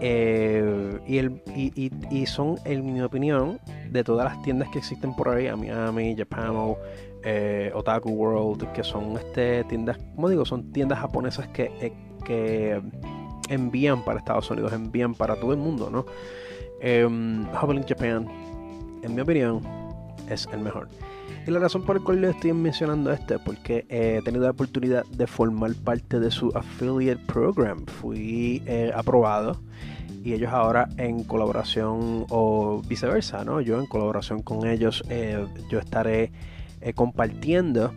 B: Eh, y, el, y, son, en mi opinión, de todas las tiendas que existen por ahí, Miami, Japano, eh, Otaku World, que son este, tiendas, como digo, son tiendas japonesas que, que envían para Estados Unidos, envían para todo el mundo, ¿no? Eh, Japan, en mi opinión, es el mejor. Y la razón por la cual le estoy mencionando este es porque he tenido la oportunidad de formar parte de su affiliate program. Fui eh, aprobado y ellos ahora en colaboración o viceversa, ¿no? Yo en colaboración con ellos, eh, yo estaré eh, compartiendo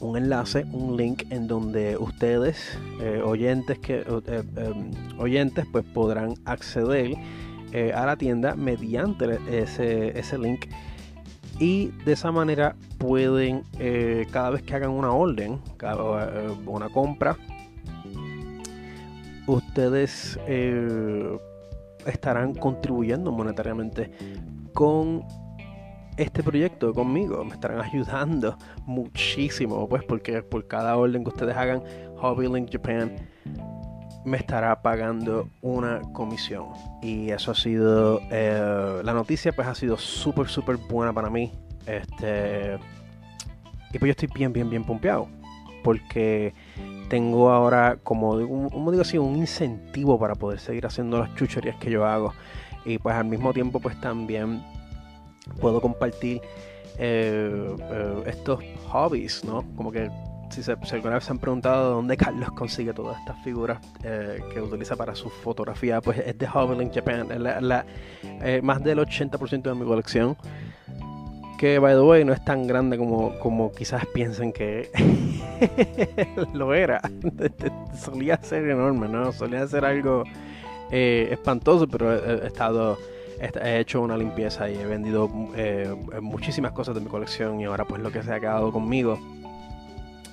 B: un enlace, un link en donde ustedes, eh, oyentes, que, eh, em, oyentes, pues podrán acceder eh, a la tienda mediante ese, ese, link. Y de esa manera pueden, cada vez que hagan una orden, una compra, ustedes estarán contribuyendo monetariamente con este proyecto conmigo. Me estarán ayudando muchísimo, pues, porque por cada orden que ustedes hagan, Hobby Link Japan me estará pagando una comisión. Y eso ha sido, eh, la noticia pues ha sido súper, súper buena para mí. Este, y pues yo estoy bien, bien, bien pompeado. Porque tengo ahora, como, como digo así, un incentivo para poder seguir haciendo las chucherías que yo hago. Y pues al mismo tiempo pues también puedo compartir eh, eh, estos hobbies, ¿no? Como que si, se, alguna vez se han preguntado de dónde Carlos consigue todas estas figuras eh, que utiliza para su fotografía, pues es de Hobby Japan. La, más del 80% de mi colección, que by the way no es tan grande como, como quizás piensen que lo era. Solía ser enorme, ¿no? Solía ser algo espantoso, pero he estado he hecho una limpieza y he vendido eh, muchísimas cosas de mi colección y ahora pues lo que se ha quedado conmigo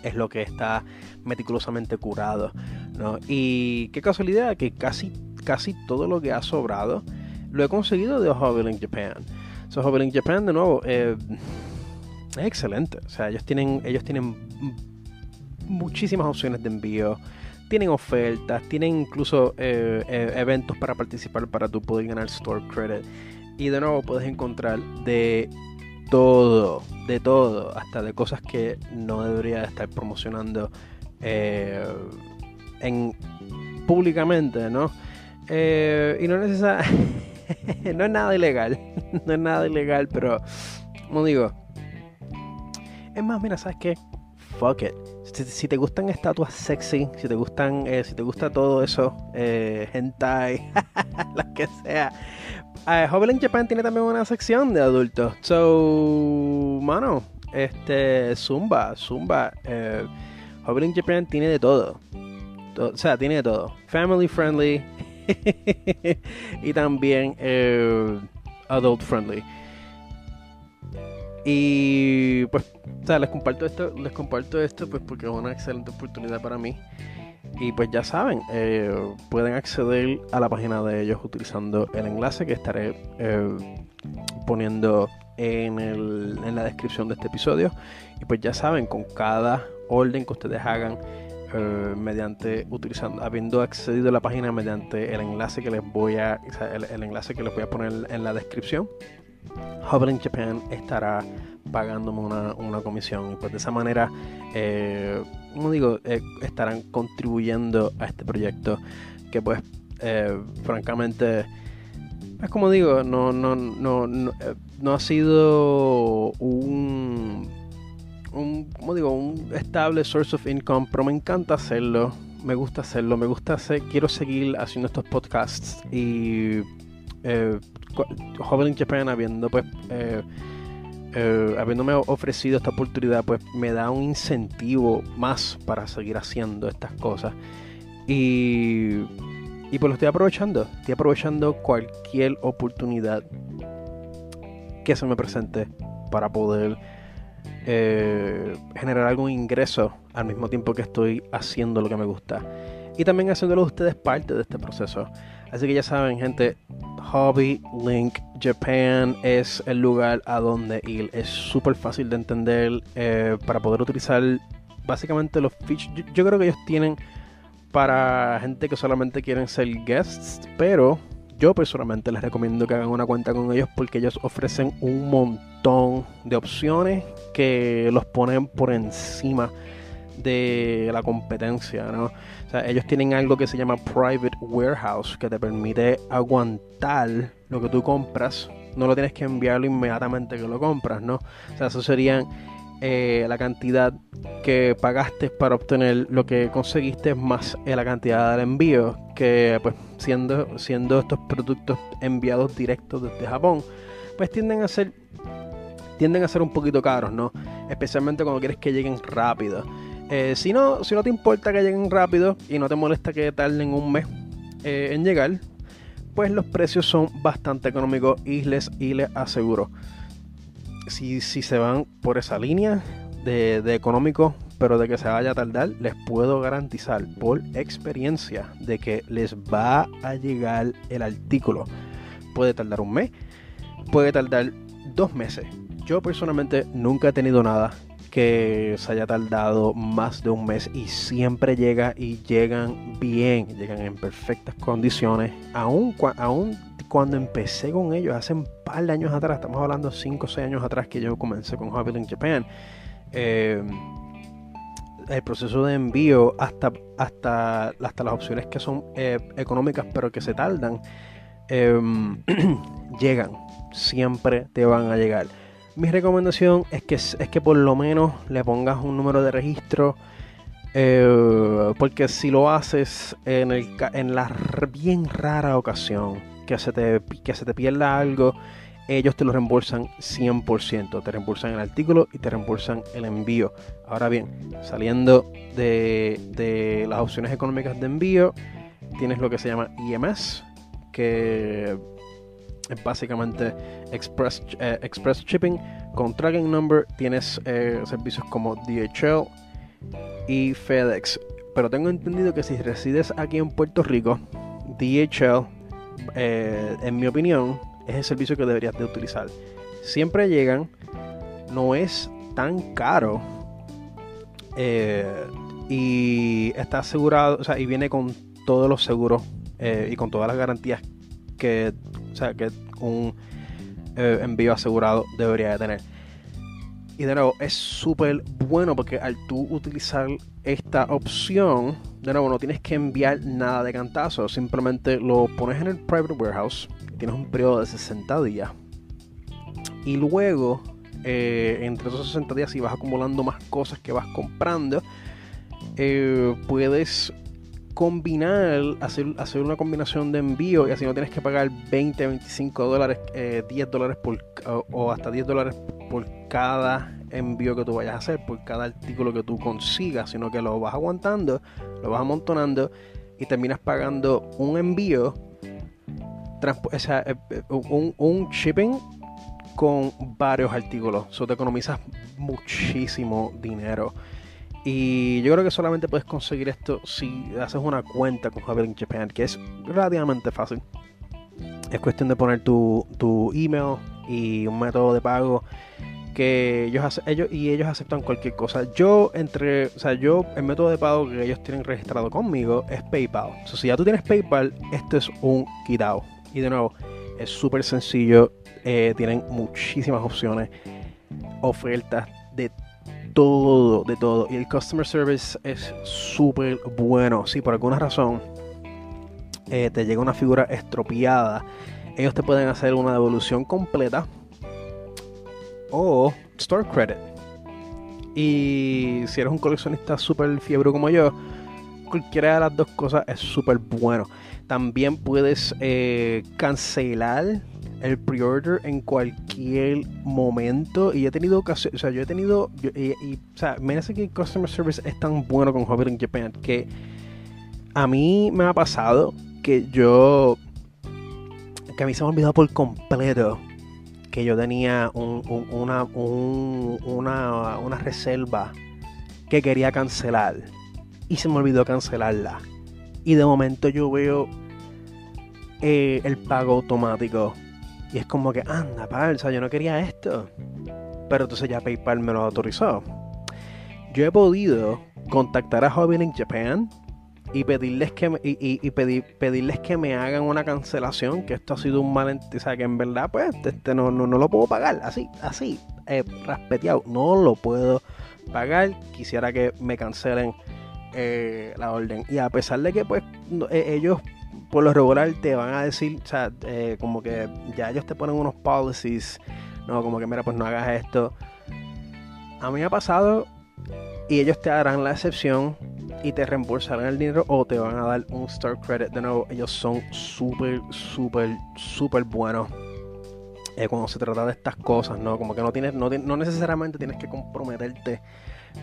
B: es lo que está meticulosamente curado. ¿no? Y qué casualidad que casi, casi todo lo que ha sobrado lo he conseguido de Hobby Link Japan. So Hobby Link Japan de nuevo eh, es excelente. O sea, ellos tienen, ellos tienen muchísimas opciones de envío tienen ofertas, tienen incluso eh, eh, eventos para participar para tú poder ganar Store Credit. Y de nuevo puedes encontrar de todo, de todo, hasta de cosas que no debería estar promocionando eh, en, públicamente, ¿no? y no, no es nada ilegal, no es nada ilegal, pero como digo, es más, mira, ¿sabes qué? Si, te gustan estatuas sexy, si te gustan, eh, si te gusta todo eso, eh, hentai, lo que sea. Uh, Japan tiene también una sección de adultos. So, mano, este, Zumba, Zumba, eh, Japan tiene de todo. O sea, tiene de todo. Family friendly y también eh, adult friendly. Y pues, o sea, les comparto esto, les comparto esto pues porque es una excelente oportunidad para mí. Y pues ya saben, eh, pueden acceder a la página de ellos utilizando el enlace que estaré eh, poniendo en, en, la descripción de este episodio. Y pues ya saben, con cada orden que ustedes hagan eh, mediante utilizando, habiendo accedido a la página mediante el enlace que les voy a, el, enlace que les voy a poner en la descripción. Hubble Japan estará pagándome una, comisión y pues de esa manera, eh, como digo, eh, estarán contribuyendo a este proyecto que pues francamente es como digo, no, no, no, no, ha sido un un, como digo, un estable source of income, pero me encanta hacerlo, me gusta hacerlo, me gusta hacer, quiero seguir haciendo estos podcasts y eh, Joven in Japan habiendo pues eh, eh, habiéndome ofrecido esta oportunidad pues me da un incentivo más para seguir haciendo estas cosas y y pues lo estoy aprovechando estoy aprovechando cualquier oportunidad que se me presente para poder eh, generar algún ingreso al mismo tiempo que estoy haciendo lo que me gusta. Y también haciéndolo ustedes parte de este proceso. Así que ya saben, gente, Hobby Link Japan es el lugar a donde ir. Es súper fácil de entender eh, para poder utilizar básicamente los features. Yo, yo creo que ellos tienen para gente que solamente quieren ser guests, pero yo personalmente les recomiendo que hagan una cuenta con ellos porque ellos ofrecen un montón de opciones que los ponen por encima de la competencia, ¿no? Ellos tienen algo que se llama Private Warehouse, que te permite aguantar lo que tú compras. No lo tienes que enviarlo inmediatamente que lo compras, ¿no? O sea, eso serían eh, la cantidad que pagaste para obtener lo que conseguiste más la cantidad del envío que pues siendo siendo estos productos enviados directos desde Japón pues tienden a ser tienden a ser un poquito caros no especialmente cuando quieres que lleguen rápido eh, si no si no te importa que lleguen rápido y no te molesta que tarden un mes eh, en llegar pues los precios son bastante económicos y les y les aseguro si, se van por esa línea de, económico, pero de que se vaya a tardar, les puedo garantizar por experiencia de que les va a llegar el artículo. Puede tardar un mes, puede tardar dos meses. Yo personalmente nunca he tenido nada que se haya tardado más de un mes y siempre llega y llegan bien, llegan en perfectas condiciones, aún, aún cuando empecé con ellos hace un par de años atrás, estamos hablando 5 o 6 años atrás que yo comencé con Hobby in Japan, eh, el proceso de envío hasta, hasta, hasta las opciones que son eh, económicas pero que se tardan, em, llegan, siempre te van a llegar. Mi recomendación es que, es que por lo menos le pongas un número de registro. Eh, porque si lo haces en, la bien rara ocasión que se te, que se te pierda algo, ellos te lo reembolsan 100%. Te reembolsan el artículo y te reembolsan el envío. Ahora bien, saliendo de, las opciones económicas de envío, tienes lo que se llama IMS, que es básicamente Express, eh, Express Shipping. Con Tracking Number tienes eh, servicios como DHL y FedEx. Pero tengo entendido que si resides aquí en Puerto Rico, DHL eh, en mi opinión, es el servicio que deberías de utilizar. Siempre llegan, no es tan caro y está asegurado, o sea, y viene con todos los seguros y con todas las garantías que, o sea, que un envío asegurado debería de tener. Y de nuevo, es súper bueno porque al tú utilizar esta opción, de nuevo, no tienes que enviar nada de cantazo, simplemente lo pones en el private warehouse, tienes un periodo de 60 días. Y luego, eh, entre esos 60 días, si vas acumulando más cosas que vas comprando, eh, puedes combinar, hacer, hacer una combinación de envío y así no tienes que pagar 20, 25 dólares, 10 eh, dólares por, o hasta 10 dólares por cada envío que tú vayas a hacer, por cada artículo que tú consigas, sino que lo vas aguantando, lo vas amontonando y terminas pagando un envío, o sea, eh, eh, un, un shipping con varios artículos. Eso te economizas muchísimo dinero. Y yo creo que solamente puedes conseguir esto si haces una cuenta con Javier Japan, que es relativamente fácil. Es cuestión de poner tu, tu email y un método de pago que ellos, ellos y ellos aceptan cualquier cosa. Yo entre, o sea, yo el método de pago que ellos tienen registrado conmigo es PayPal. Si ya tú tienes PayPal, esto es un quitado. Y de nuevo, es súper sencillo. Eh, tienen muchísimas opciones, ofertas de todo, de todo. Y el customer service es súper bueno. Si por alguna razón eh, te llega una figura estropeada, ellos te pueden hacer una devolución completa o store credit. Y si eres un coleccionista súper fiebre como yo, cualquiera de las dos cosas es súper bueno. También puedes eh, cancelar el pre-order en cualquier momento. Y he tenido ocasión, o sea, yo he tenido, o sea, me hace que el customer service es tan bueno con Hobbit in Japan que a mí me ha pasado que yo, que a mí se me ha olvidado por completo que yo tenía una, una, una reserva que quería cancelar y se me olvidó cancelarla. Y de momento yo veo eh, el pago automático y es como que, anda, palsa, yo no quería esto. Pero entonces ya PayPal me lo autorizó. Yo he podido contactar a Hobby in Japan y pedirles que me, y, pedirles que me hagan una cancelación, que esto ha sido un malentendido, o sea, que en verdad pues este, no, no, lo puedo pagar, así, así, eh, raspeteado, no lo puedo pagar, quisiera que me cancelen eh, la orden. Y a pesar de que pues eh, ellos por lo regular te van a decir, o sea, eh, como que ya ellos te ponen unos policies, no, como que mira, pues no hagas esto. A mí me ha pasado y ellos te darán la excepción y te reembolsarán el dinero o te van a dar un Star Credit. De nuevo, ellos son súper, súper, súper buenos. Eh, cuando se trata de estas cosas, ¿no? Como que no tienes, no, no necesariamente tienes que comprometerte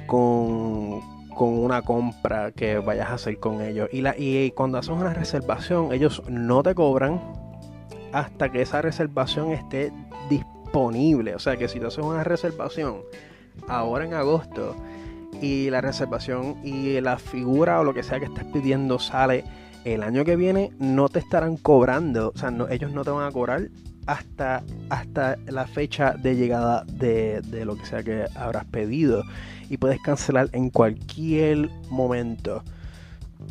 B: con, con una compra que vayas a hacer con ellos. Y, la, y cuando haces una reservación, ellos no te cobran hasta que esa reservación esté disponible. O sea que si tú haces una reservación ahora en agosto y la reservación y la figura o lo que sea que estés pidiendo sale el año que viene, no te estarán cobrando. O sea, no, ellos no te van a cobrar hasta, hasta la fecha de llegada de, de lo que sea que habrás pedido y puedes cancelar en cualquier momento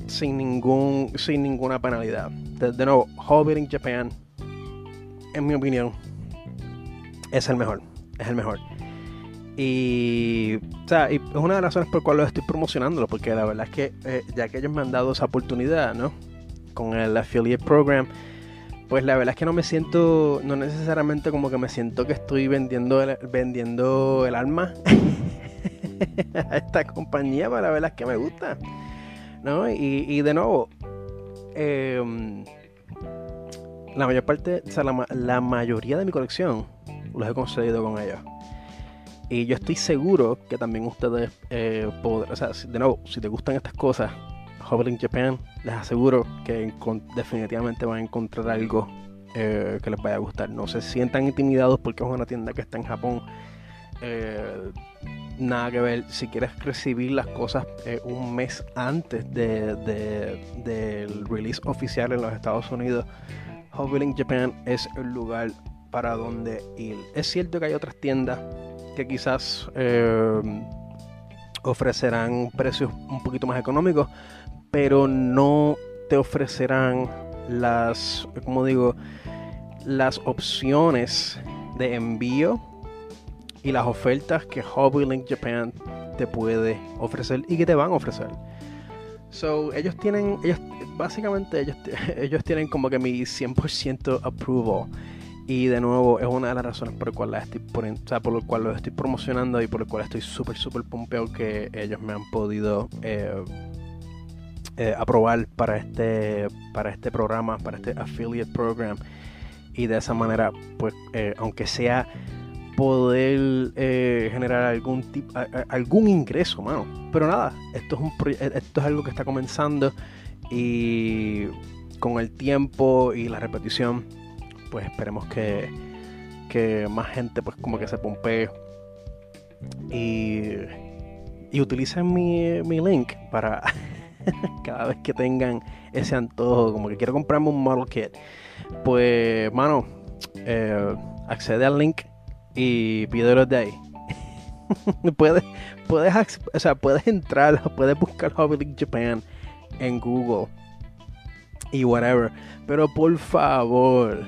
B: sin ningún sin ninguna penalidad. De, nuevo, Hobbit in Japan, en mi opinión, es el mejor. Es el mejor. Y, o sea, es una de las razones por las cuales estoy promocionándolo, porque la verdad es que eh, ya que ellos me han dado esa oportunidad, ¿no? Con el affiliate program, pues la verdad es que no me siento, no necesariamente como que me siento que estoy vendiendo vendiendo el alma a esta compañía, pero la verdad es que me gusta. ¿no? Y, de nuevo, em, la mayor parte, o sea, la, mayoría de mi colección los he conseguido con ellos. Y yo estoy seguro que también ustedes eh, podrán, o sea, de nuevo, si te gustan estas cosas, Hobbling Japan, les aseguro que definitivamente van a encontrar algo eh, que les vaya a gustar. No se sientan intimidados porque es una tienda que está en Japón. Eh, nada que ver. Si quieres recibir las cosas eh, un mes antes de, del release oficial en los Estados Unidos, Hobbling Japan es el lugar para donde ir. Es cierto que hay otras tiendas que quizás ofrecerán precios un poquito más económicos, pero no te ofrecerán las, como digo, las opciones de envío y las ofertas que Hobby Link Japan te puede ofrecer y que te van a ofrecer. So, ellos tienen, ellos, básicamente ellos, ellos tienen como que mi 100% approval. Y de nuevo, es una de las razones por, cual estoy, por, o por lo cual lo estoy promocionando y por lo cual estoy súper, súper pompeado que ellos me han podido eh, eh, aprobar para este, para este programa, para este affiliate program. Y de esa manera, pues, eh, aunque sea poder eh, generar algún tipo, algún ingreso, mano. Pero nada, esto es, un eh, esto es algo que está comenzando y con el tiempo y la repetición, pues esperemos que, que más gente pues como que se pompee y, y utilicen mi, mi link para cada vez que tengan ese antojo, como que quiero comprarme un model kit, pues mano, eh, accede al link y pídelo de ahí. puedes, puedes, o sea, puedes entrar, puedes buscar Hobby Link Japan en Google y whatever. Pero por favor,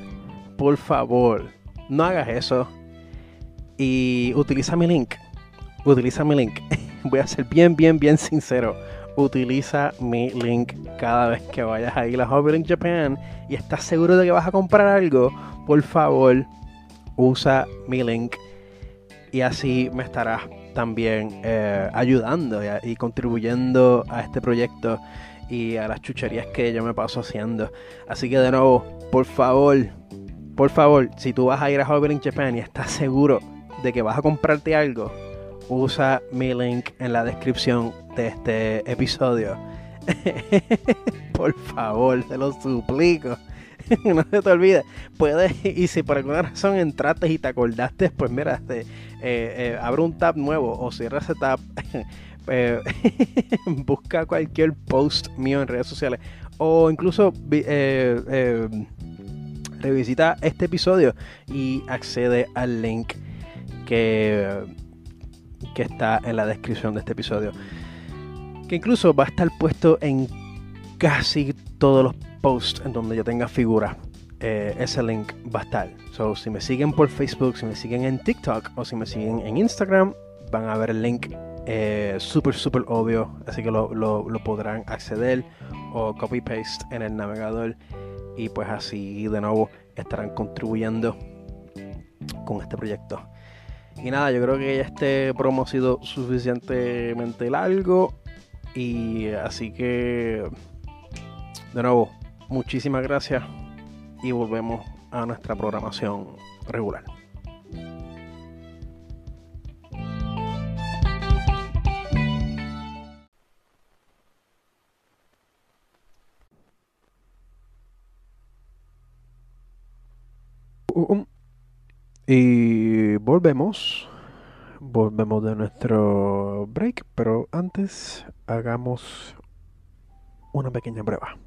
B: por favor, no hagas eso. Y utiliza mi link. Utiliza mi link. Voy a ser bien, bien, bien sincero. Utiliza mi link cada vez que vayas a ir a Hobby Japan y estás seguro de que vas a comprar algo. Por favor, usa mi link y así me estarás también eh, ayudando y, contribuyendo a este proyecto y a las chucherías que yo me paso haciendo. Así que de nuevo, por favor, por favor, si tú vas a ir a Hobby Japan y estás seguro de que vas a comprarte algo, usa mi link en la descripción de este episodio. por favor, te lo suplico. no se te olvide. Puedes, y si por alguna razón entraste y te acordaste, pues mira, este, eh, eh, abre un tab nuevo o cierra ese tab. Eh, busca cualquier post mío en redes sociales o incluso revisita este episodio y accede al link que, que está en la descripción de este episodio. Que incluso va a estar puesto en casi todos los post en donde yo tenga figura, eh, ese link va a estar. So, si me siguen por Facebook, si me siguen en TikTok o si me siguen en Instagram, van a ver el link eh, súper, súper obvio. Así que lo, lo, podrán acceder o copy paste en el navegador. Y pues así de nuevo estarán contribuyendo con este proyecto. Y nada, yo creo que este promo ha sido suficientemente largo. Y así que, de nuevo, Muchísimas gracias y volvemos a nuestra programación regular. Y volvemos. Volvemos de nuestro break, pero antes hagamos una pequeña prueba.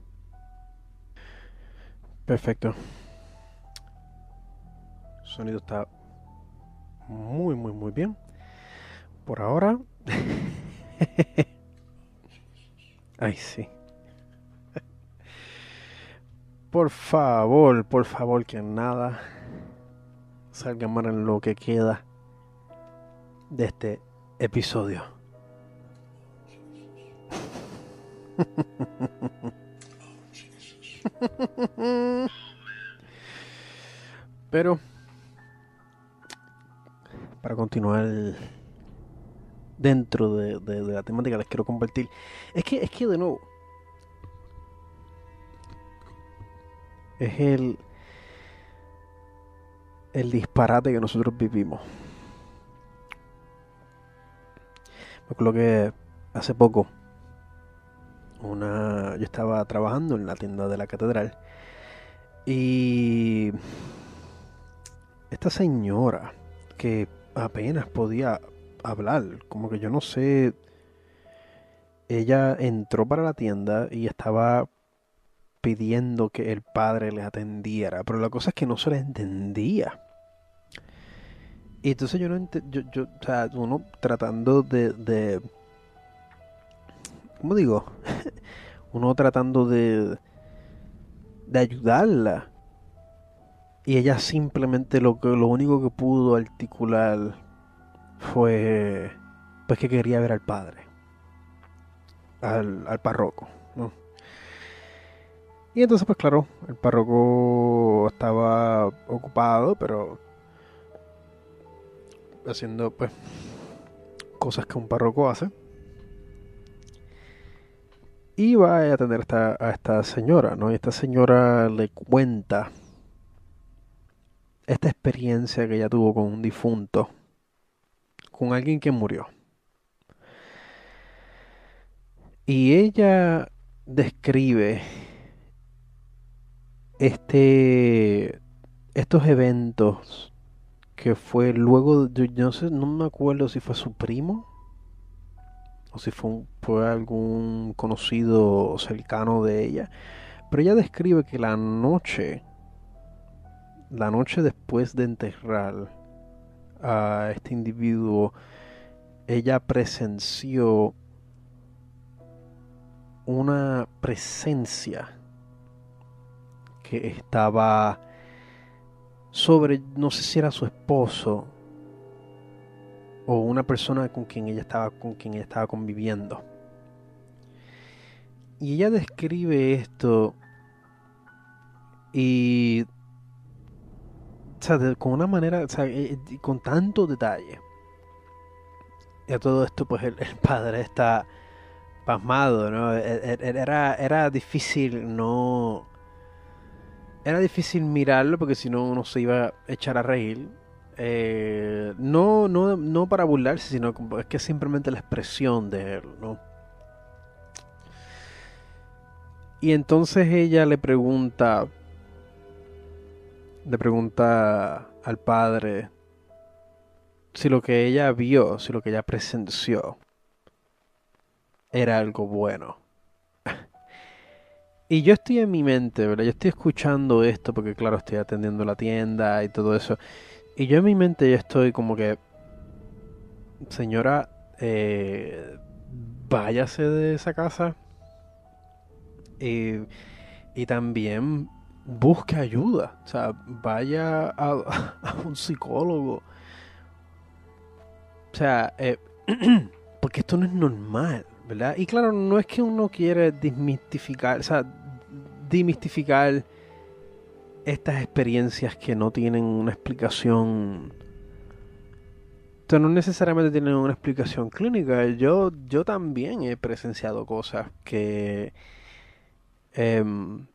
B: Perfecto. El sonido está muy, muy, muy bien. Por ahora. Ay, sí. Por favor, por favor, que nada salga mal en lo que queda de este episodio. Pero, para continuar dentro de, la temática, les quiero compartir. Es que, es que de nuevo, es el, el disparate que nosotros vivimos. Me acuerdo que hace poco una yo estaba trabajando en la tienda de la catedral y esta señora que apenas podía hablar, como que yo no sé, ella entró para la tienda y estaba pidiendo que el padre le atendiera, pero la cosa es que no se le entendía. Y entonces yo no yo, yo, o sea, uno tratando de, de ¿cómo digo? Uno tratando de, de ayudarla. Y ella simplemente lo, que, lo único que pudo articular fue pues que quería ver al padre, al, al párroco. Y entonces pues claro, el párroco estaba ocupado, pero haciendo pues cosas que un párroco hace. Y va a atender a esta señora, ¿no? Y esta señora le cuenta esta experiencia que ella tuvo con un difunto, con alguien que murió. Y ella describe este estos eventos que fue luego de, no sé, no me acuerdo si fue su primo o si fue, algún conocido cercano de ella. Pero ella describe que la noche, la noche después de enterrar a este individuo ella presenció una presencia que estaba sobre, no sé si era su esposo o una persona con quien ella estaba, con quien ella estaba conviviendo. Y ella describe esto y con una manera, o sea, eh, eh, con tanto detalle. Y a todo esto, pues el, padre está pasmado, ¿no? E, e, era, era difícil no... Era difícil mirarlo porque si no uno se iba a echar a reír. Eh, no, no, no para burlarse, sino es que simplemente la expresión de él, ¿no? Y entonces ella le pregunta, le pregunta al padre si lo que ella vio, si lo que ella presenció era algo bueno. Y yo estoy en mi mente, ¿verdad? Yo estoy escuchando esto porque claro, estoy atendiendo la tienda y todo eso. Y yo en mi mente ya estoy como que, señora, eh, váyase de esa casa. Y, y también busque ayuda. O sea, vaya a, un psicólogo. O sea, eh, porque esto no es normal, ¿verdad? Y claro, no es que uno quiere desmistificar, o sea, demistificar estas experiencias que no tienen una explicación. Sea, no necesariamente tienen una explicación clínica. Yo, yo también he presenciado cosas que em,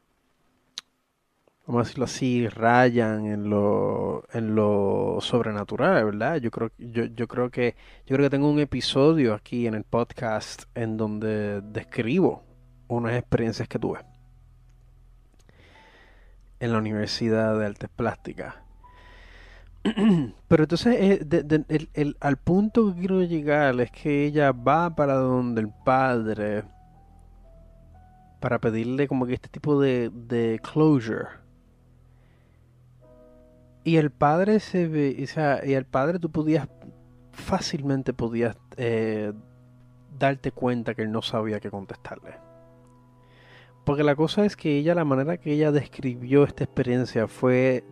B: vamos a decirlo así, rayan en lo, en lo sobrenatural, ¿verdad? Yo creo, yo, yo creo que, yo creo que tengo un episodio aquí en el podcast en donde describo unas experiencias que tuve en la Universidad de Artes Plásticas. Pero entonces, eh, al punto que quiero llegar es que ella va para donde el padre para pedirle como que este tipo de, closure y el padre se ve, o sea, y el padre tú podías, fácilmente podías eh, darte cuenta que él no sabía qué contestarle. Porque la cosa es que ella, la manera que ella describió esta experiencia fue,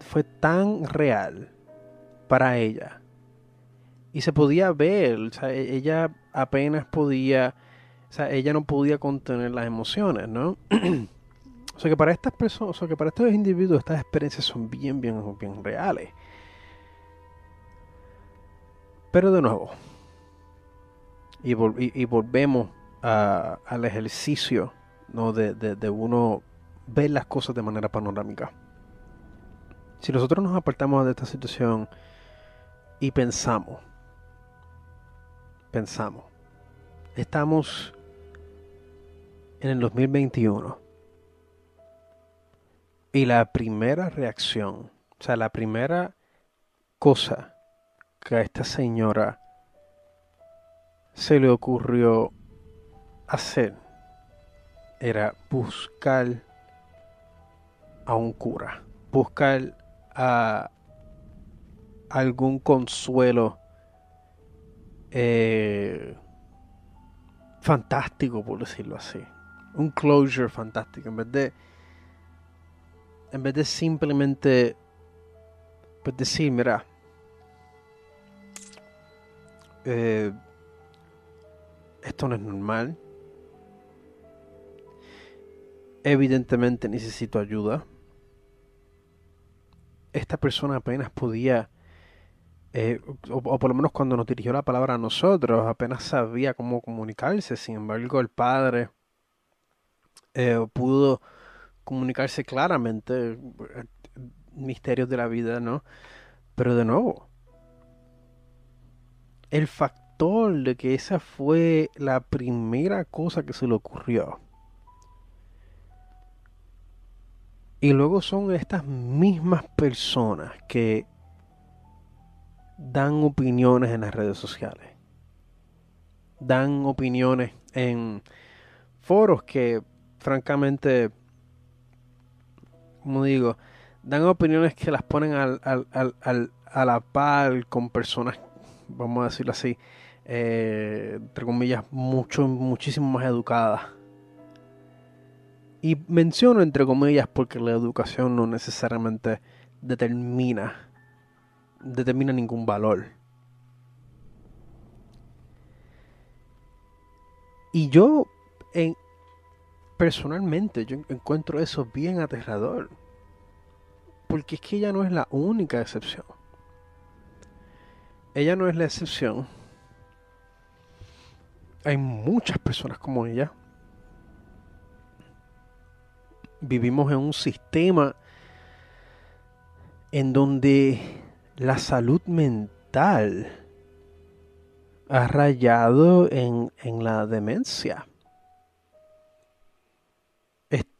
B: fue tan real para ella. Y se podía ver, o sea, e, ella apenas podía, o sea, ella no podía contener las emociones, ¿no? O sea que para estas personas, o sea que para estos individuos estas experiencias son bien, bien, bien reales. Pero de nuevo, y, volvemos al ejercicio ¿no? de, de uno ver las cosas de manera panorámica. Si nosotros nos apartamos de esta situación y pensamos, pensamos, estamos en el 2021 y la primera reacción, o sea, la primera cosa que a esta señora se le ocurrió hacer era buscar a un cura, buscar a algún consuelo eh, fantástico, por decirlo así. Un closure fantástico. En vez de en vez de simplemente pues decir, mira, eh, esto no es normal. Evidentemente necesito ayuda. Esta persona apenas podía, eh, o, por lo menos cuando nos dirigió la palabra a nosotros, apenas sabía cómo comunicarse. Sin embargo, el padre eh, pudo comunicarse claramente eh, misterios de la vida, ¿no? Pero de nuevo, el factor de que esa fue la primera cosa que se le ocurrió. Y luego son estas mismas personas que dan opiniones en las redes sociales. Dan opiniones en foros que francamente como digo, dan opiniones que las ponen a la par con personas vamos a decirlo así, eh, entre comillas, mucho, muchísimo más educada. Y menciono entre comillas porque la educación no necesariamente determina, determina ningún valor. Y yo, en, personalmente, yo encuentro eso bien aterrador. Porque es que ella no es la única excepción. Ella no es la excepción. Hay muchas personas como ella. Vivimos en un sistema en donde la salud mental ha rayado en, en la demencia.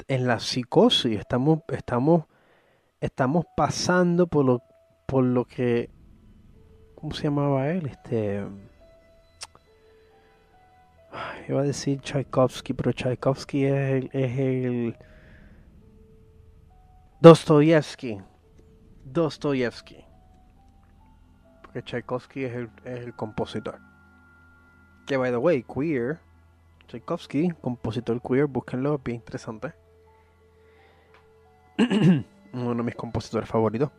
B: En la psicosis estamos, estamos, estamos pasando por lo, por lo que ¿cómo se llamaba él? Este iba a decir Tchaikovsky, pero Tchaikovsky es es el Dostoyevsky. Dostoyevsky. Porque Tchaikovsky es el, es el compositor. Que by the way, queer. Tchaikovsky, compositor queer, búsquenlo, bien interesante. Uno de mis compositores favoritos.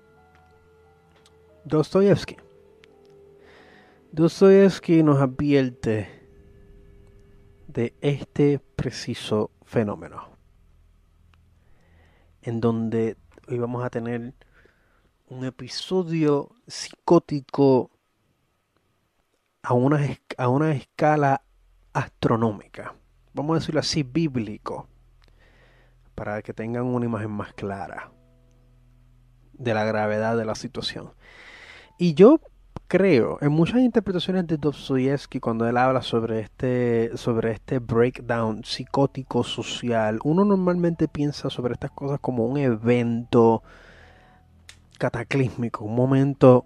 B: Dostoyevsky. Dostoyevsky nos advierte de este preciso fenómeno, en donde hoy vamos a tener un episodio psicótico a una, a una escala astronómica, vamos a decirlo así, bíblico, para que tengan una imagen más clara de la gravedad de la situación. Y yo creo, en muchas interpretaciones de Dostoyevsky, cuando él habla sobre este, sobre este breakdown psicótico social, uno normalmente piensa sobre estas cosas como un evento cataclísmico, un momento,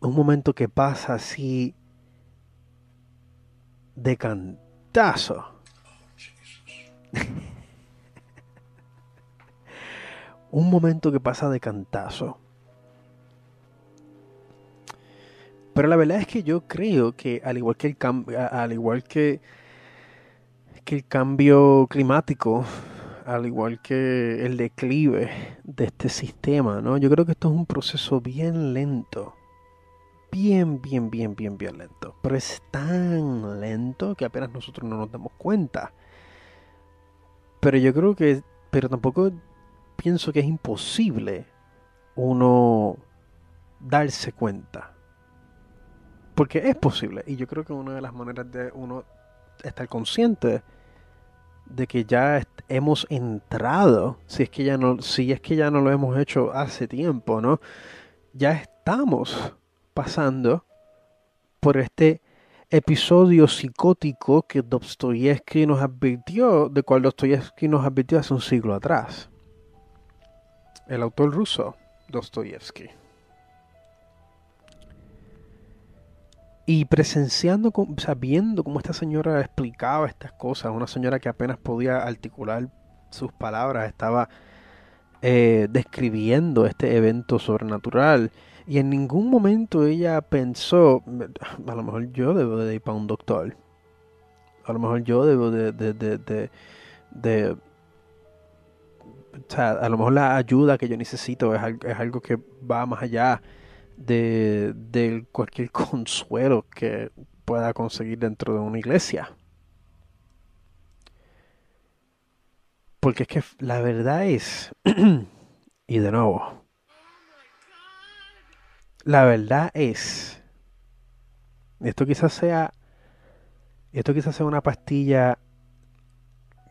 B: un momento que pasa así de cantazo. un momento que pasa de cantazo. Pero la verdad es que yo creo que al igual que el cambio, al igual que, que el cambio climático, al igual que el declive de este sistema, ¿no? Yo creo que esto es un proceso bien lento. Bien, bien, bien, bien, bien lento. Pero es tan lento que apenas nosotros no nos damos cuenta. Pero yo creo que, pero tampoco pienso que es imposible uno darse cuenta porque es posible. Y yo creo que una de las maneras de uno estar consciente de que ya hemos entrado, si es que ya no, si es que ya no lo hemos hecho hace tiempo, ¿no? Ya estamos pasando por este episodio psicótico que Dostoyevsky nos advirtió, de cual Dostoyevsky nos advirtió hace un siglo atrás. El autor ruso, Dostoyevsky. Y presenciando, sabiendo cómo esta señora explicaba estas cosas, una señora que apenas podía articular sus palabras, estaba eh, describiendo este evento sobrenatural. Y en ningún momento ella pensó, a lo mejor yo debo de ir para un doctor. A lo mejor yo debo de, de, de, de o sea, a lo mejor la ayuda que yo necesito es, es algo que va más allá de, cualquier consuelo que pueda conseguir dentro de una iglesia. Porque es que la verdad es, y de nuevo, la verdad es, esto quizás sea, esto quizás sea una pastilla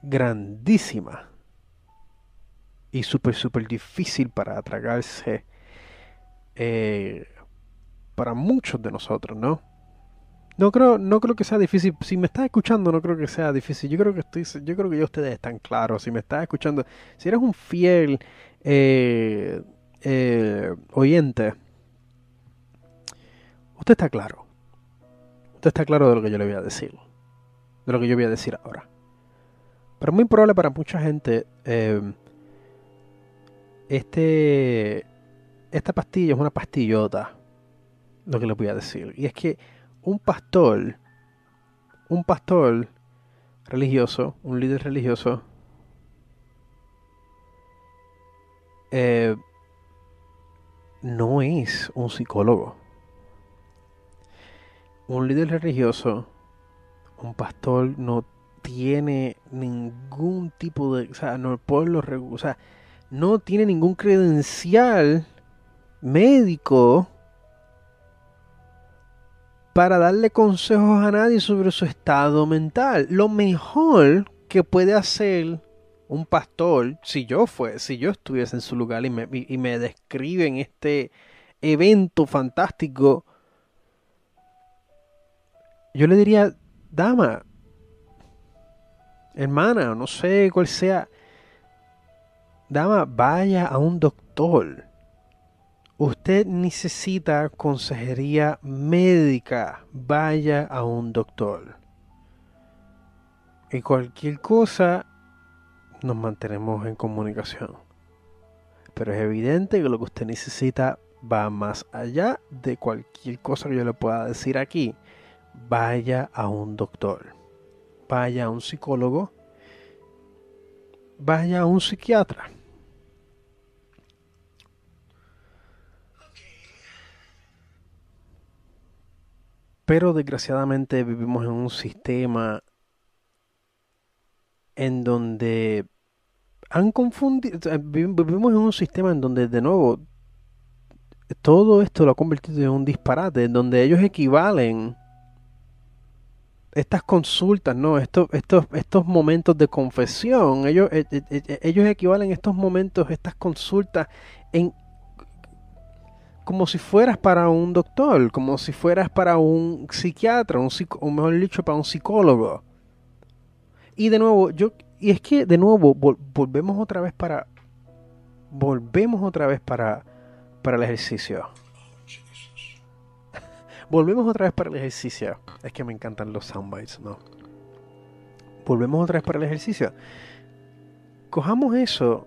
B: grandísima y súper, súper difícil para atragarse eh, para muchos de nosotros, ¿no? No creo, no creo que sea difícil. Si me estás escuchando, no creo que sea difícil. Yo creo que estoy, yo creo que ya ustedes están claros. Si me estás escuchando, si eres un fiel eh, eh, oyente, usted está claro. Usted está claro de lo que yo le voy a decir, de lo que yo voy a decir ahora. Pero es muy probable para mucha gente este esta pastilla es una pastillota. lo que les voy a decir. Y es que un pastor, un pastor religioso, un líder religioso, eh, no es un psicólogo. Un líder religioso, un pastor no tiene ningún tipo de, o sea, no pueblo, o sea, no tiene ningún credencial médico para darle consejos a nadie sobre su estado mental. Lo mejor que puede hacer un pastor, si yo fue, si yo estuviese en su lugar y me, y me describen este evento fantástico, yo le diría, dama, hermana, no sé cuál sea, dama, vaya a un doctor. Usted necesita consejería médica. Vaya a un doctor. Y cualquier cosa, nos mantenemos en comunicación. Pero es evidente que lo que usted necesita va más allá de cualquier cosa que yo le pueda decir aquí. Vaya a un doctor. Vaya a un psicólogo. Vaya a un psiquiatra. Pero desgraciadamente vivimos en un sistema en donde han confundido, vivimos en un sistema en donde de nuevo todo esto lo ha convertido en un disparate, en donde ellos equivalen estas consultas, ¿no? Estos, estos, estos momentos de confesión, ellos, eh, eh, eh, ellos equivalen estos momentos, estas consultas en como si fueras para un doctor, como si fueras para un psiquiatra, un o mejor dicho, para un psicólogo. Y de nuevo, yo, y es que de nuevo volvemos otra vez para, volvemos otra vez para, para el ejercicio. volvemos otra vez para el ejercicio. Es que me encantan los soundbites, ¿no? Volvemos otra vez para el ejercicio. Cojamos eso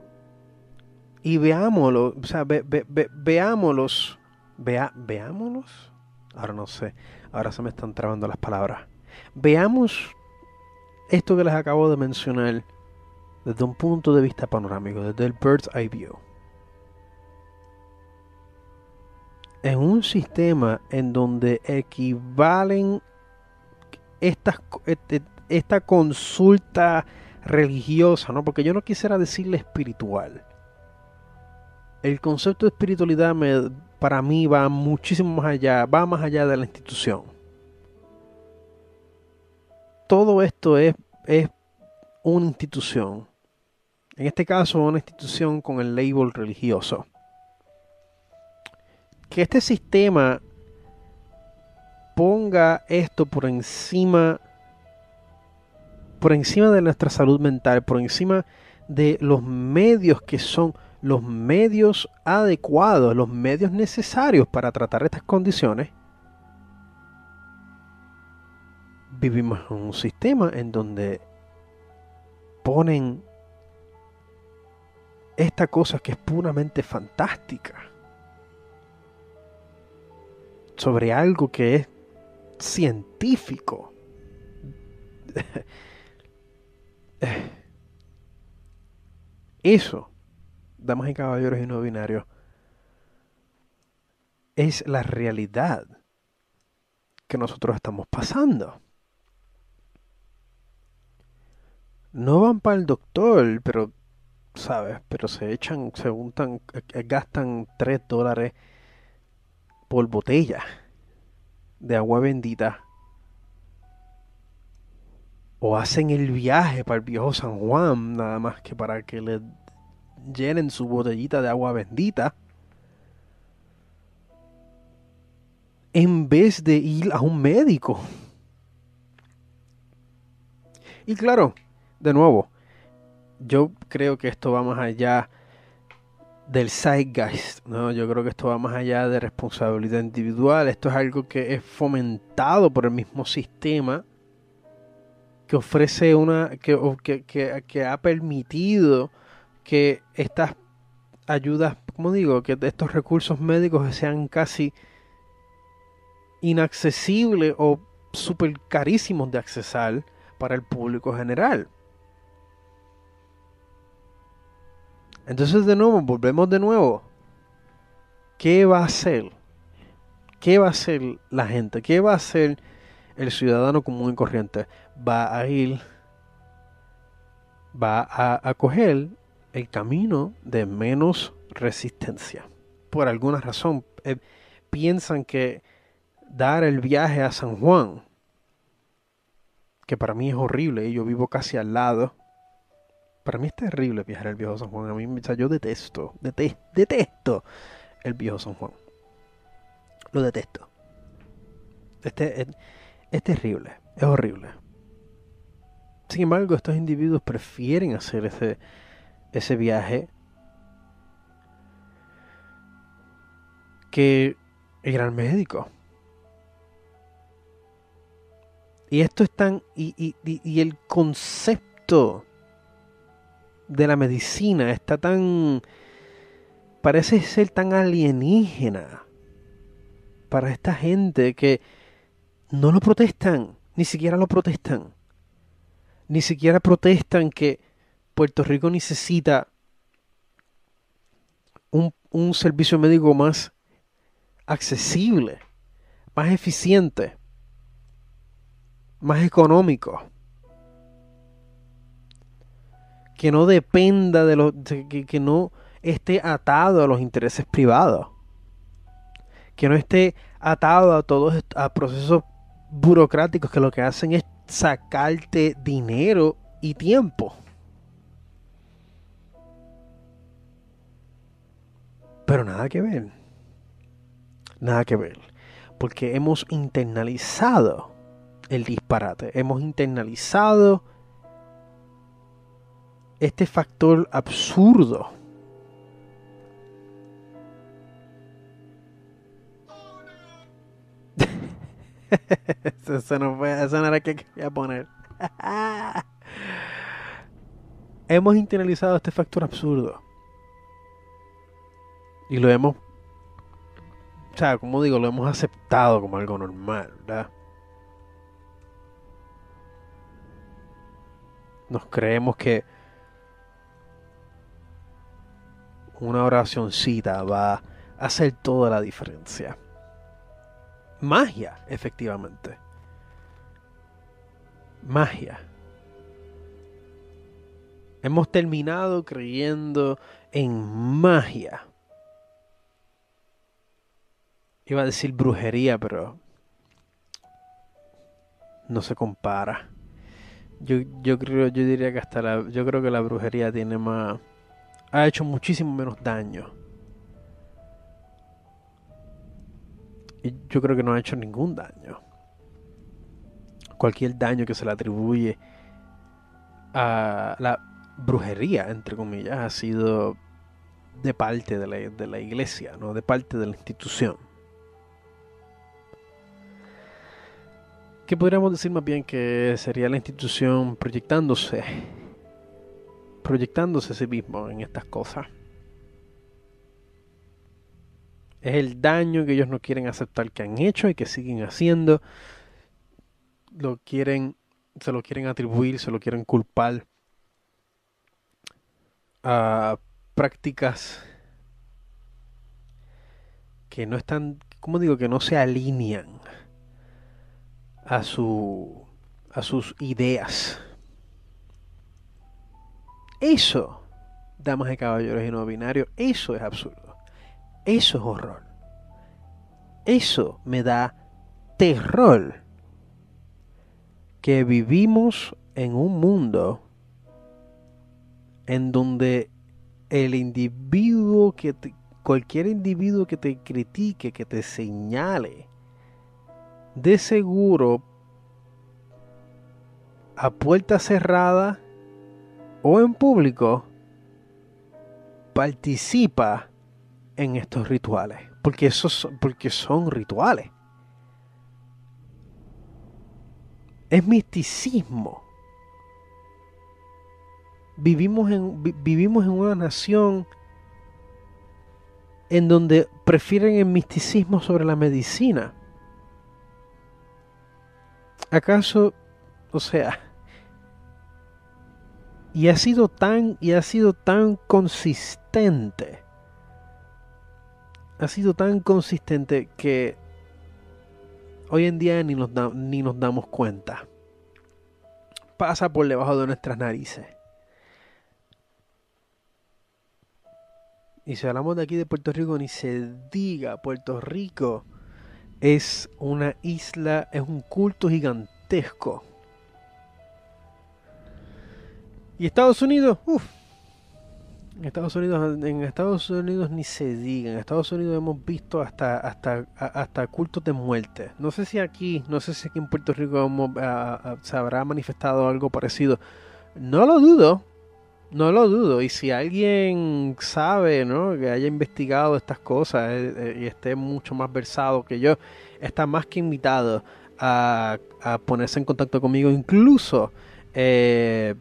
B: y veámoslo, o sea, ve, veámoslos, vea, veámoslos, ahora no sé, ahora se me están trabando las palabras. Veamos esto que les acabo de mencionar desde un punto de vista panorámico, desde el bird's eye view. En un sistema en donde equivalen estas, este, esta consulta religiosa, ¿no? Porque yo no quisiera decirle espiritual el concepto de espiritualidad para mí va muchísimo más allá, va más allá de la institución. Todo esto es, es una institución. En este caso, una institución con el label religioso. Que este sistema ponga esto por encima por encima de nuestra salud mental, por encima de los medios que son los medios adecuados, los medios necesarios para tratar estas condiciones, vivimos en un sistema en donde ponen esta cosa que es puramente fantástica sobre algo que es científico. Eso damas y caballeros y no binarios, es la realidad que nosotros estamos pasando. No van para el doctor, pero, ¿sabes? Pero se echan, se juntan, eh, gastan 3 dólares por botella de agua bendita. O hacen el viaje para el viejo San Juan, nada más que para que le llenen su botellita de agua bendita en vez de ir a un médico. Y claro, de nuevo, yo creo que esto va más allá del zeitgeist, ¿no? Yo creo que esto va más allá de responsabilidad individual. Esto es algo que es fomentado por el mismo sistema que ofrece una, que, que, que ha permitido que estas ayudas, como digo, que estos recursos médicos sean casi inaccesibles o súper carísimos de accesar para el público general. Entonces de nuevo, volvemos de nuevo. ¿Qué va a hacer? ¿Qué va a hacer la gente? ¿Qué va a hacer el ciudadano común y corriente? Va a ir, va a, coger el camino de menos resistencia. Por alguna razón, eh, piensan que dar el viaje a San Juan, que para mí es horrible, yo vivo casi al lado, para mí es terrible viajar al viejo San Juan. A mí, o yo detesto, detesto, detesto el viejo San Juan. Lo detesto. Este es, terrible, es horrible. Sin embargo, estos individuos prefieren hacer ese, ese viaje que ir al médico. Y esto es tan. Y, y el concepto de la medicina está tan... parece ser tan alienígena para esta gente que no lo protestan, ni siquiera lo protestan. Ni siquiera protestan que Puerto Rico necesita un, un servicio médico más accesible, más eficiente, más económico que no dependa de los, que, no esté atado a los intereses privados, que no esté atado a todos a procesos burocráticos que lo que hacen es sacarte dinero y tiempo. Pero nada que ver. Nada que ver. Porque hemos internalizado el disparate. Hemos internalizado este factor absurdo. eso, no fue, eso no era que quería poner. hemos internalizado este factor absurdo. Y lo hemos, o sea, como digo, lo hemos aceptado como algo normal, ¿verdad? Nos creemos que una oracioncita va a hacer toda la diferencia. Magia, efectivamente. Magia. Hemos terminado creyendo en magia. Iba a decir brujería, pero no se compara. Yo, yo creo, yo diría que hasta la, yo creo que la brujería tiene más ha hecho muchísimo menos daño. Y yo creo que no ha hecho ningún daño. Cualquier daño que se le atribuye a la brujería, entre comillas, ha sido de parte de la, de la iglesia, no de parte de la institución. Que podríamos decir más bien que sería la institución proyectándose proyectándose a sí mismo en estas cosas. Es el daño que ellos no quieren aceptar que han hecho y que siguen haciendo. Lo quieren, se lo quieren atribuir, se lo quieren culpar a prácticas que no están, como digo, que no se alinean a su a sus ideas eso, damas y caballeros y no binarios, eso es absurdo. Eso es horror. Eso me da terror. Que vivimos en un mundo en donde el individuo que cualquier individuo que te critique, que te señale, de seguro a puerta cerrada o en público participa en estos rituales. Porque, esos, porque son rituales. Es misticismo. Vivimos en, vivimos en una nación en donde prefieren el misticismo sobre la medicina. ¿Acaso, o sea, y ha sido tan y ha sido tan consistente ha sido tan consistente que hoy en día ni nos, ni nos damos cuenta pasa por debajo de nuestras narices. Y si hablamos de aquí de Puerto Rico ni se diga Puerto Rico es una isla es un culto gigantesco y Estados Unidos, uff. Estados Unidos, en Estados Unidos ni se diga. En Estados Unidos hemos visto hasta hasta hasta cultos de muerte. No sé si aquí, no sé si aquí en Puerto Rico se habrá manifestado algo parecido. No lo dudo, no lo dudo. Y si alguien sabe, ¿no? Que haya investigado estas cosas eh, eh, y esté mucho más versado que yo, está más que invitado a, ponerse en contacto conmigo. Incluso eh,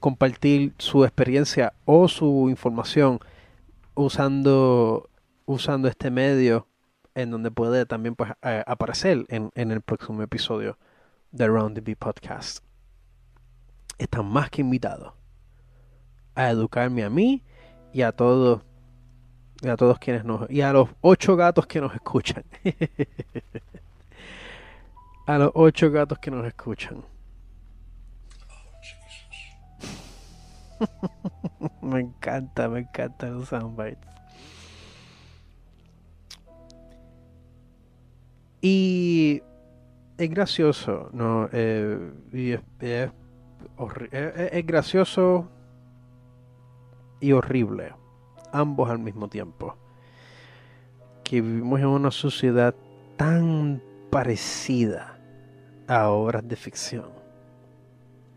B: compartir su experiencia o su información usando, usando este medio en donde puede también pues, aparecer en, el próximo episodio de Round the Bee Podcast. Están más que invitados a educarme a mí y a todos y a todos quienes nos y a los ocho gatos que nos escuchan a los ocho gatos que nos escuchan me encanta, me encanta los soundbites. Y es gracioso, ¿no? Eh, y es, gracioso y horrible, ambos al mismo tiempo. Que vivimos en una sociedad tan parecida a obras de ficción,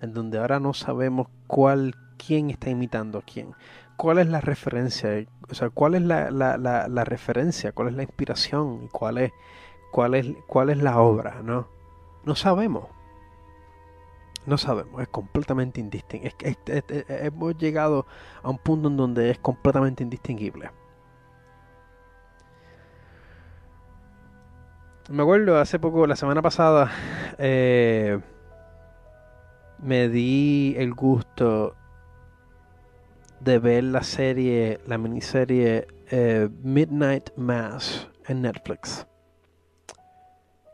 B: en donde ahora no sabemos cuál quién está imitando a quién. ¿Cuál es la referencia? O sea, ¿cuál es la, la, referencia? ¿Cuál es la inspiración? ¿Cuál es, cuál es, cuál es la obra? ¿no? no sabemos. No sabemos, es completamente indistinguible. hemos llegado a un punto en donde es completamente indistinguible. Me acuerdo hace poco, la semana pasada, eh, me di el gusto de ver la serie, la miniserie eh, Midnight Mass en Netflix.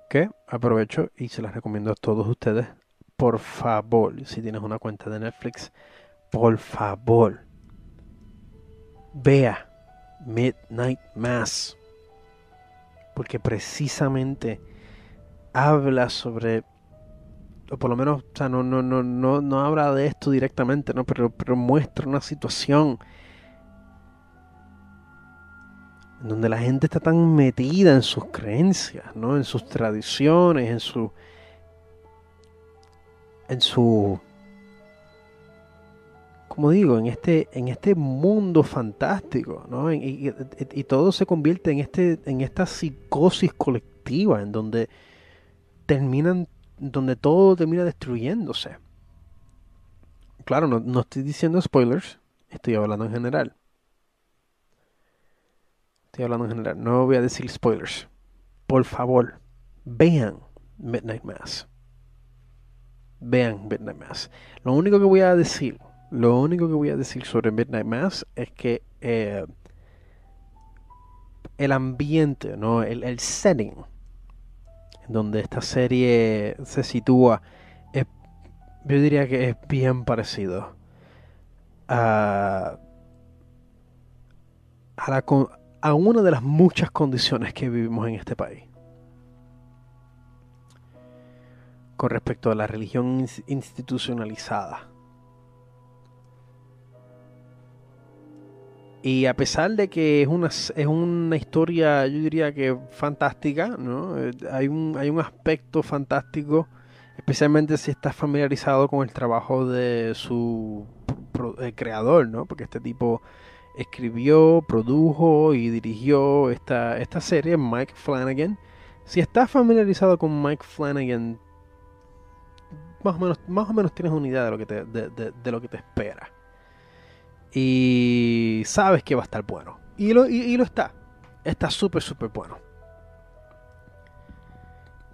B: Que aprovecho y se las recomiendo a todos ustedes. Por favor, si tienes una cuenta de Netflix, por favor, vea Midnight Mass. Porque precisamente habla sobre o por lo menos, o sea, no, no, no, no, no habla de esto directamente, ¿no? Pero, pero muestra una situación en donde la gente está tan metida en sus creencias, ¿no? En sus tradiciones, en su. En su. como digo, en este, en este mundo fantástico, ¿no? Y, y todo se convierte en este, en esta psicosis colectiva, en donde terminan donde todo termina destruyéndose. Claro, no, estoy diciendo spoilers, estoy hablando en general. Estoy hablando en general, no voy a decir spoilers. Por favor, vean Midnight Mass. Vean Midnight Mass. Lo único que voy a decir, lo único que voy a decir sobre Midnight Mass es que eh, el ambiente, ¿no? el, el setting donde esta serie se sitúa, yo diría que es bien parecido a, a, a una de las muchas condiciones que vivimos en este país. Con respecto a la religión institucionalizada. Y a pesar de que es una, es una historia, yo diría que fantástica, ¿no? Eh, hay, un, hay un aspecto fantástico, especialmente si estás familiarizado con el trabajo de su eh, creador, ¿no? Porque este tipo escribió, produjo y dirigió esta, esta serie, Mike Flanagan. Si estás familiarizado con Mike Flanagan, más o menos, más o menos tienes una idea de lo que te, de lo que te espera y sabes que va a estar bueno. Y lo, y, lo está. Está súper, súper bueno.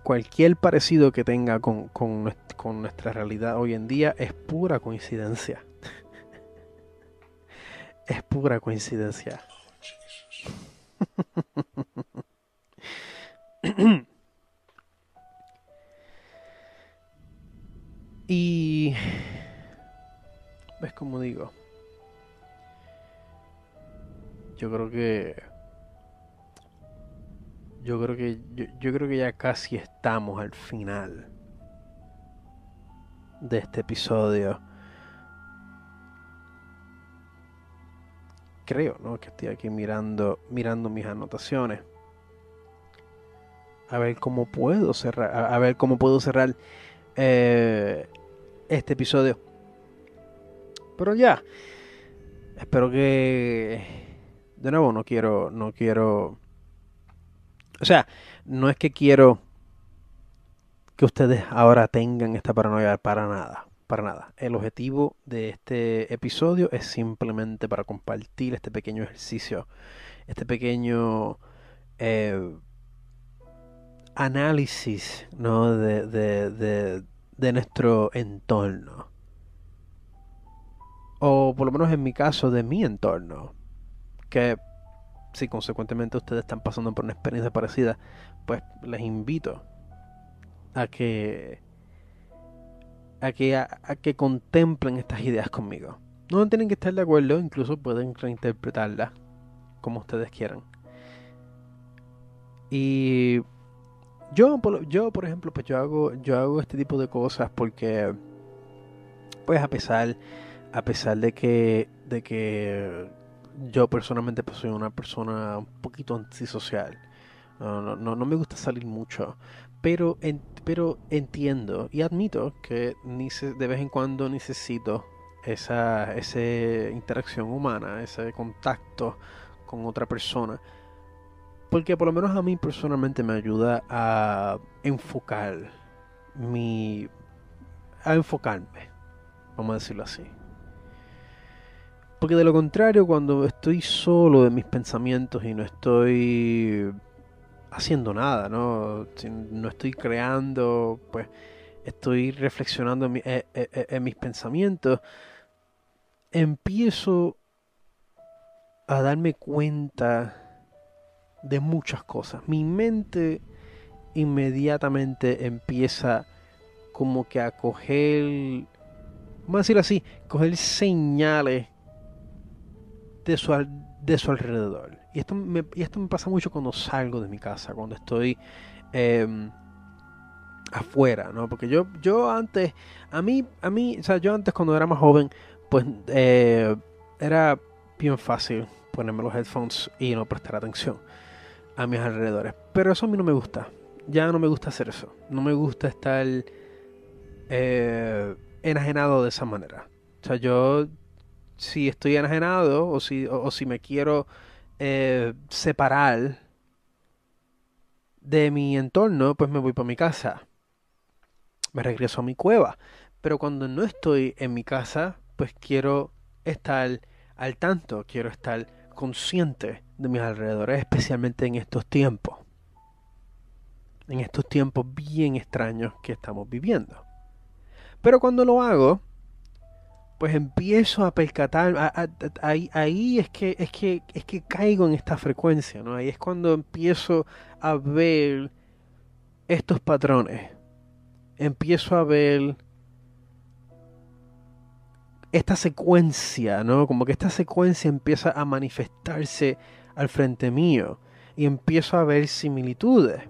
B: cualquier parecido que tenga con, con, con nuestra realidad hoy en día es pura coincidencia. es pura coincidencia. y... ¿Ves como digo? Yo creo que... Yo creo que yo, creo que ya casi estamos al final de este episodio. Creo, ¿no? Que estoy aquí mirando mirando mis anotaciones a ver cómo puedo cerrar, a, ver cómo puedo cerrar eh, este episodio. Pero ya, espero que, de nuevo, no quiero, no quiero, o sea, no es que quiero que ustedes ahora tengan esta paranoia para nada, para nada. El objetivo de este episodio es simplemente para compartir este pequeño ejercicio, este pequeño eh, análisis ¿no? de, nuestro entorno. O por lo menos en mi caso, de mi entorno. Que si consecuentemente ustedes están pasando por una experiencia parecida, pues les invito a que a que, a, que contemplen estas ideas conmigo. No tienen que estar de acuerdo, incluso pueden reinterpretarlas como ustedes quieran. Y yo, yo, por ejemplo, pues yo hago, yo hago este tipo de cosas porque, pues a pesar, a pesar de que, de que yo personalmente pues, soy una persona un poquito antisocial. No, no, no, me gusta salir mucho. Pero, pero entiendo y admito que de vez en cuando necesito esa, esa interacción humana, ese contacto con otra persona porque por lo menos a mí personalmente me ayuda a enfocar mi... a enfocarme, vamos a decirlo así. Porque de lo contrario, cuando estoy solo de mis pensamientos y no estoy haciendo nada, ¿no? no estoy creando, pues estoy reflexionando en, eh, eh, eh, en mis pensamientos, empiezo a darme cuenta de muchas cosas. Mi mente inmediatamente empieza como que a coger, vamos a decirlo así, coger señales de su, de su alrededor. Y esto, me, y esto me pasa mucho cuando salgo de mi casa, cuando estoy em, afuera, ¿no? Porque yo, yo antes, a mí, a mí, o sea, yo antes cuando era más joven, pues eh, era bien fácil ponerme los headphones y no prestar atención a mis alrededores. Pero eso a mí no me gusta. Ya no me gusta hacer eso. No me gusta estar eh, enajenado de esa manera. O sea, yo si estoy enajenado o si, o, si me quiero eh, separar de mi entorno, pues me voy para mi casa. Me regreso a mi cueva. Pero cuando no estoy en mi casa, pues quiero estar al tanto, quiero estar consciente de mis alrededores, especialmente en estos tiempos. En estos tiempos bien extraños que estamos viviendo. Pero cuando lo hago, pues empiezo a percatar, ahí, es, que, es, que, es que caigo en esta frecuencia, ¿no? Ahí es cuando empiezo a ver estos patrones. Empiezo a ver esta secuencia, ¿no? Como que esta secuencia empieza a manifestarse al frente mío y empiezo a ver similitudes.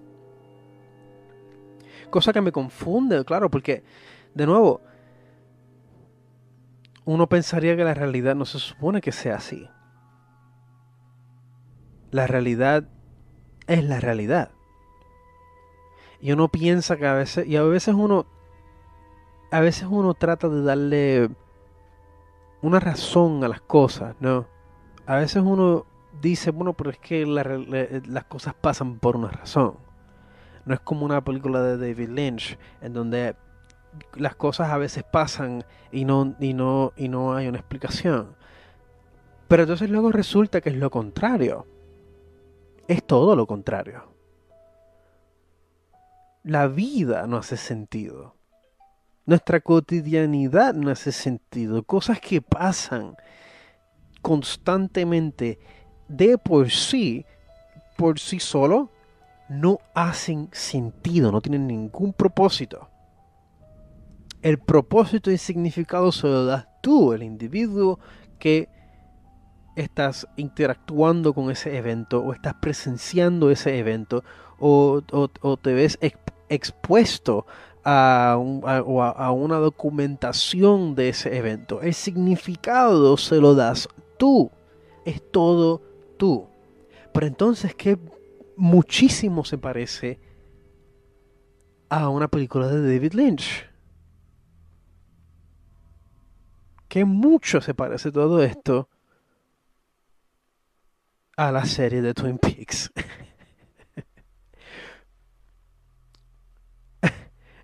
B: Cosa que me confunde, claro, porque, de nuevo, uno pensaría que la realidad no se supone que sea así. La realidad es la realidad. Y uno piensa que a veces, y a veces uno, a veces uno trata de darle una razón a las cosas, ¿no? A veces uno dice, bueno, pero es que las cosas pasan por una razón. No es como una película de David Lynch, en donde las cosas a veces pasan y no, y no, y no hay una explicación. Pero entonces luego resulta que es lo contrario. Es todo lo contrario. la vida no hace sentido. Nuestra cotidianidad no hace sentido. Cosas que pasan constantemente de por sí, por sí solo, no hacen sentido, no tienen ningún propósito. El propósito y significado se lo das tú, el individuo que estás interactuando con ese evento o estás presenciando ese evento o, te ves expuesto a, una documentación de ese evento. El significado se lo das tú. Es todo Pero entonces, ¿qué muchísimo se parece a una película de David Lynch? Que mucho se parece todo esto a la serie de Twin Peaks.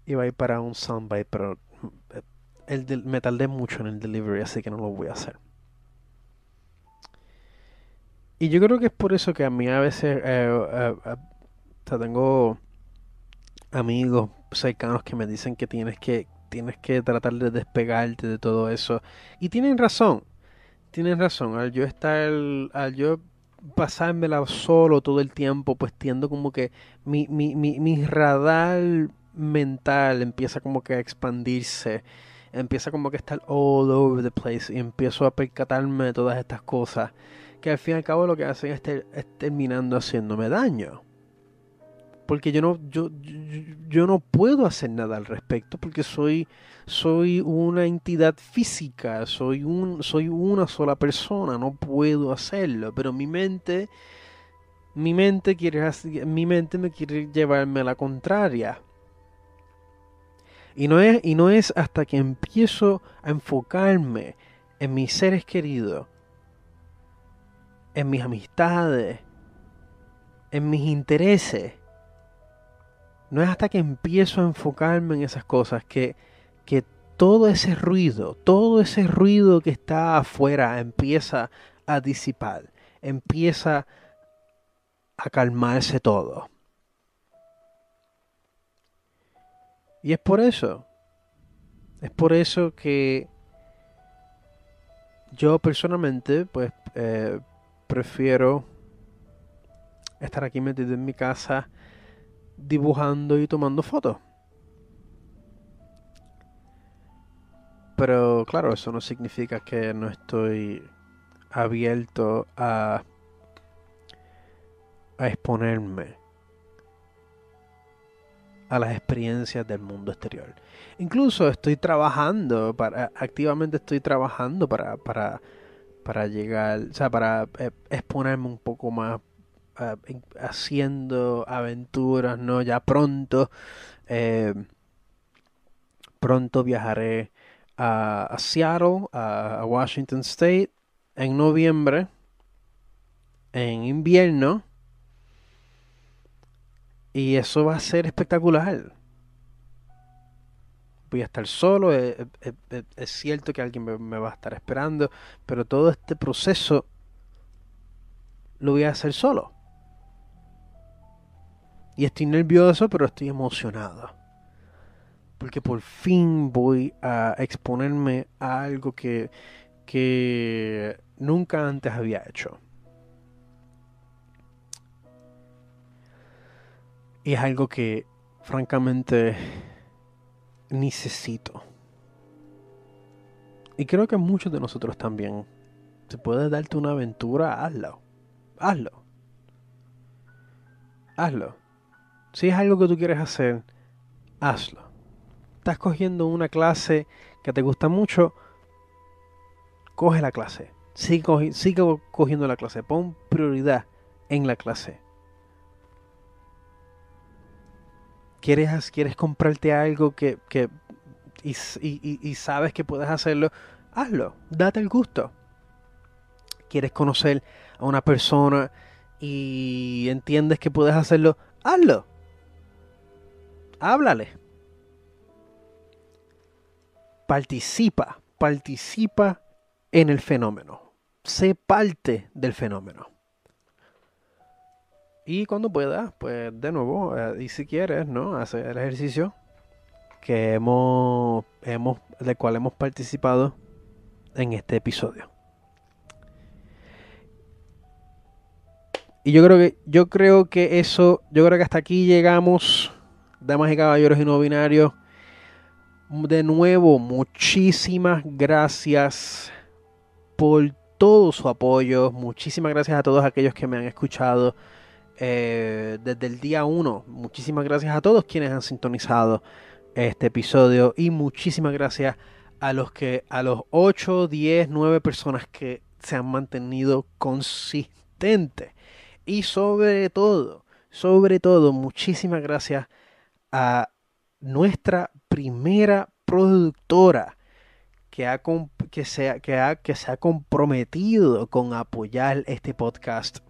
B: Iba a ir para un soundbite, pero eh, el me tardé mucho en el delivery, así que no lo voy a hacer. Y yo creo que es por eso que a mí a veces eh, eh, tengo amigos cercanos que me dicen que tienes que tienes que tratar de despegarte de todo eso. Y tienen razón. Tienen razón. Al yo estar al yo pasármela solo todo el tiempo, pues tiendo como que mi, mi, mi, mi radar mental empieza como que a expandirse, empieza como que a estar all over the place y empiezo a percatarme de todas estas cosas que al fin y al cabo lo que hacen es, terminando haciéndome daño. Porque yo no, yo, yo, no puedo hacer nada al respecto porque soy, soy una entidad física, soy, un, soy una sola persona, no puedo hacerlo. Pero mi mente, mi mente quiere, mi mente me quiere llevarme a la contraria. Y no, es, y no es hasta que empiezo a enfocarme en mis seres queridos, en mis amistades, en mis intereses. No es hasta que empiezo a enfocarme en esas cosas que, que todo ese ruido, todo ese ruido que está afuera empieza a disipar, empieza a calmarse todo. Y es por eso, es por eso que yo personalmente, pues, eh, prefiero estar aquí metido en mi casa dibujando y tomando fotos. Pero claro, eso no significa que no estoy abierto a, a exponerme a las experiencias del mundo exterior. Incluso estoy trabajando, para, activamente estoy trabajando para, para, para llegar, o sea, para eh, exponerme un poco más eh, haciendo aventuras, ¿no? Ya pronto, eh, pronto viajaré a, Seattle, a Washington State, en noviembre, en invierno, y eso va a ser espectacular. Voy a estar solo, es, cierto que alguien me, va a estar esperando, pero todo este proceso lo voy a hacer solo. Y estoy nervioso, pero estoy emocionado. Porque por fin voy a exponerme a algo que, que nunca antes había hecho. Y es algo que francamente necesito. Y creo que muchos de nosotros también. Si puedes darte una aventura, hazlo. Hazlo. Hazlo. Si es algo que tú quieres hacer, hazlo. Estás cogiendo una clase que te gusta mucho, coge la clase. Sigue, sigue cogiendo la clase. Pon prioridad en la clase. Quieres, quieres comprarte algo que, y, sabes que puedes hacerlo, hazlo, date el gusto. Quieres conocer a una persona y entiendes que puedes hacerlo, hazlo. Háblale. Participa, participa en el fenómeno. Sé parte del fenómeno. Y cuando pueda, pues de nuevo, eh, y si quieres, ¿no? Hacer el ejercicio que hemos, hemos, del cual hemos participado en este episodio. Y yo creo que, yo creo que eso, yo creo que hasta aquí llegamos, damas y caballeros y no binarios. De nuevo, muchísimas gracias por todo su apoyo. Muchísimas gracias a todos aquellos que me han escuchado eh, desde el día 1. Muchísimas gracias a todos quienes han sintonizado este episodio. Y muchísimas gracias a los que, a los 8, 10, 9 personas que se han mantenido consistentes. Y sobre todo, sobre todo, muchísimas gracias a nuestra primera productora que, ha, que, ha, que se ha comprometido con apoyar este podcast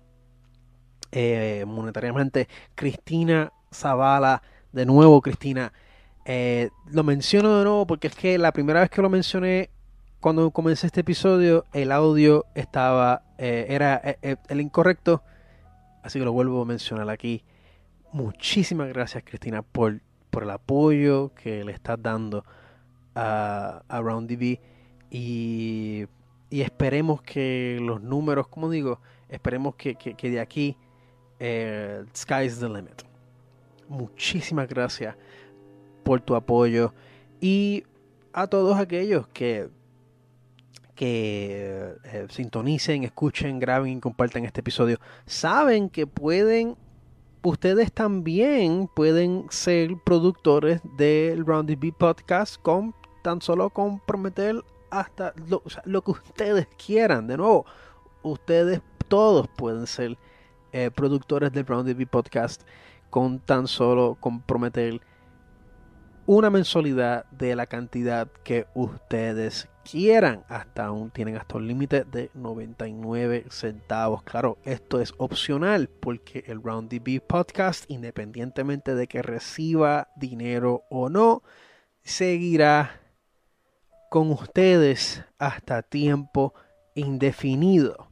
B: eh, monetariamente. Cristina Zavala, de nuevo Cristina, eh, lo menciono de nuevo porque es que la primera vez que lo mencioné, cuando comencé este episodio, el audio estaba, eh, era el incorrecto, así que lo vuelvo a mencionar aquí. Muchísimas gracias Cristina por por el apoyo que le estás dando a, a RoundDB y, y, esperemos que los números, como digo, esperemos que, que, de aquí eh, sky's the limit. Muchísimas gracias por tu apoyo y a todos aquellos que que eh, sintonicen, escuchen, graben y compartan este episodio, saben que pueden ustedes también pueden ser productores del Roundy B Podcast con tan solo comprometer hasta lo, que ustedes quieran. De nuevo, ustedes todos pueden ser eh, productores del Roundy B Podcast con tan solo comprometer una mensualidad de la cantidad que ustedes quieran. Hasta un, tienen hasta un límite de 99 centavos. Claro, esto es opcional porque el Round DB podcast, independientemente de que reciba dinero o no, seguirá con ustedes hasta tiempo indefinido.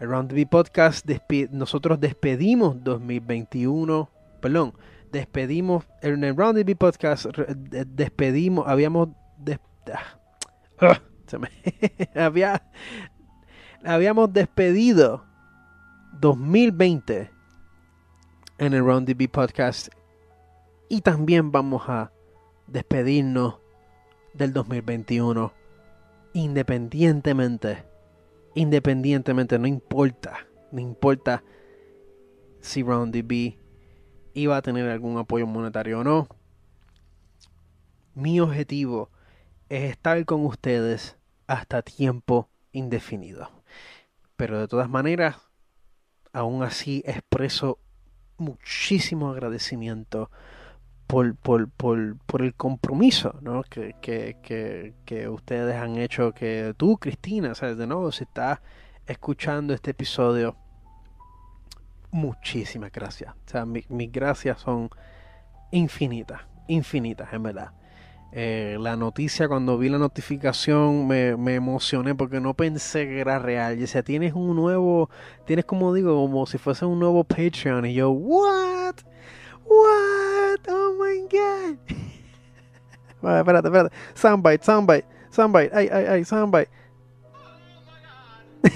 B: El Round DB podcast, nosotros despedimos 2021, perdón, despedimos en el Round DB podcast, despedimos, habíamos Ah, había, habíamos despedido 2020 en el Round DB podcast y también vamos a despedirnos del 2021 independientemente independientemente no importa no importa si RoundDB iba a tener algún apoyo monetario o no mi objetivo es estar con ustedes hasta tiempo indefinido. Pero de todas maneras, aún así expreso muchísimo agradecimiento por, por, por, el compromiso ¿no? que, ustedes han hecho, que tú, Cristina, ¿sabes? de nuevo, si estás escuchando este episodio, muchísimas gracias. Sea, mis gracias son infinitas, infinitas, en verdad. Eh, la noticia, cuando vi la notificación, me, emocioné porque no pensé que era real. Y decía, tienes un nuevo, tienes como digo, como si fuese un nuevo Patreon. Y yo, ¿what? ¿What? Oh my god. vale, espérate, espérate. Soundbite, soundbite, soundbite. Ay, ay, ay, soundbite.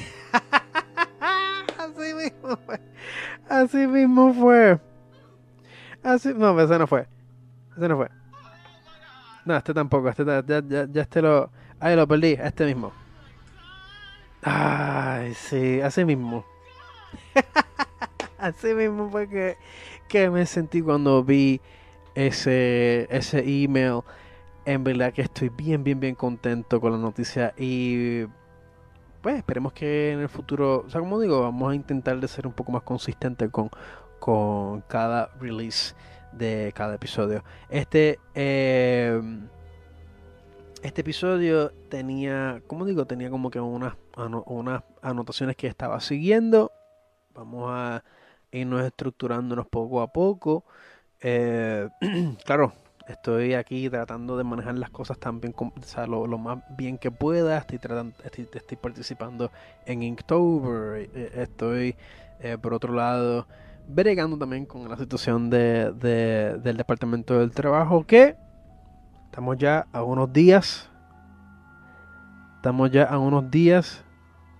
B: Así mismo fue. Así mismo fue. Así, no, ese no fue. Ese no fue. No, este tampoco. Este ya, ya, ya este lo. Ahí lo perdí. Este mismo. Ay, sí, así mismo. así mismo fue que, me sentí cuando vi ese, ese email. En verdad que estoy bien, bien, bien contento con la noticia. Y pues esperemos que en el futuro, o sea, como digo, vamos a intentar de ser un poco más consistente con, con cada release de cada episodio. Este, em, este episodio tenía, como digo, tenía como que unas, unas anotaciones que estaba siguiendo. Vamos a irnos estructurándonos poco a poco. Eh, claro, Estoy aquí tratando de manejar las cosas también lo, más bien que pueda. Estoy, tratando, estoy, participando en Inktober. Eh, estoy, eh, por otro lado, bregando también con la situación de, del Departamento del Trabajo. Que estamos ya a unos días. Estamos ya a unos días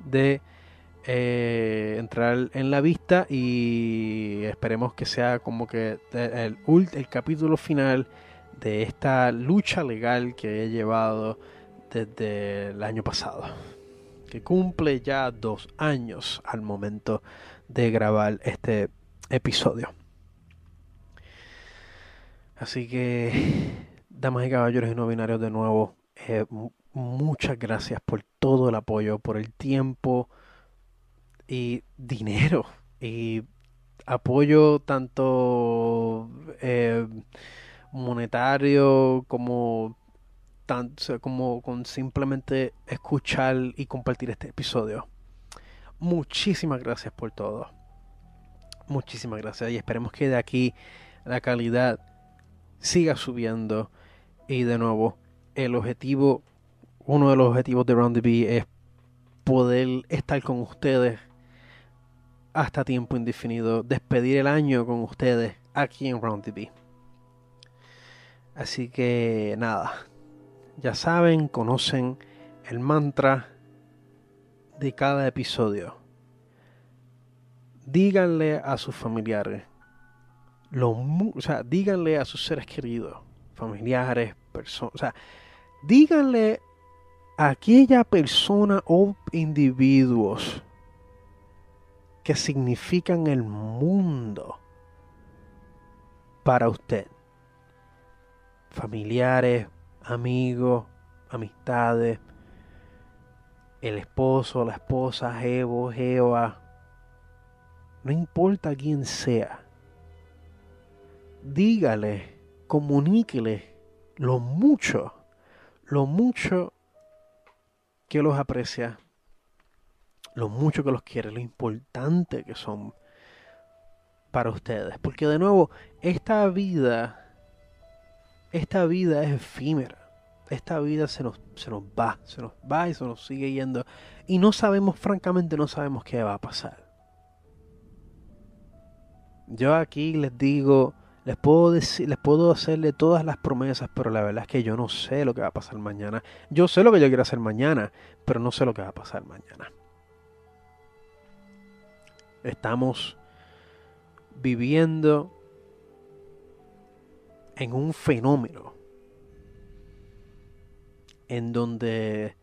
B: de eh, entrar en la vista y esperemos que sea como que el, el capítulo final de esta lucha legal que he llevado desde el año pasado, que cumple ya dos años al momento de grabar este episodio. Así que, damas y caballeros y no binarios, de nuevo, eh, muchas gracias por todo el apoyo, por el tiempo y dinero y apoyo tanto eh, monetario como, como con simplemente escuchar y compartir este episodio. Muchísimas gracias por todo. Muchísimas gracias y esperemos que de aquí la calidad siga subiendo y de nuevo el objetivo, uno de los objetivos de Round the es poder estar con ustedes hasta tiempo indefinido, despedir el año con ustedes aquí en Round the Así que nada, ya saben, conocen el mantra de cada episodio. Díganle a sus familiares, lo, o sea, díganle a sus seres queridos, familiares, personas, o sea, díganle a aquella persona o individuos que significan el mundo para usted. Familiares, amigos, amistades, el esposo, la esposa, Jevo, Jeva, no importa quién sea, dígale, comuníquele lo mucho, lo mucho que los aprecia, lo mucho que los quiere, lo importante que son para ustedes. Porque de nuevo, esta vida esta vida es efímera. Esta vida se nos, se nos va, se nos va y se nos sigue yendo. Y no sabemos, francamente, no sabemos qué va a pasar. Yo aquí les digo, les puedo decir, les puedo hacerle todas las promesas, pero la verdad es que yo no sé lo que va a pasar mañana. Yo sé lo que yo quiero hacer mañana, pero no sé lo que va a pasar mañana. Estamos viviendo en un fenómeno en donde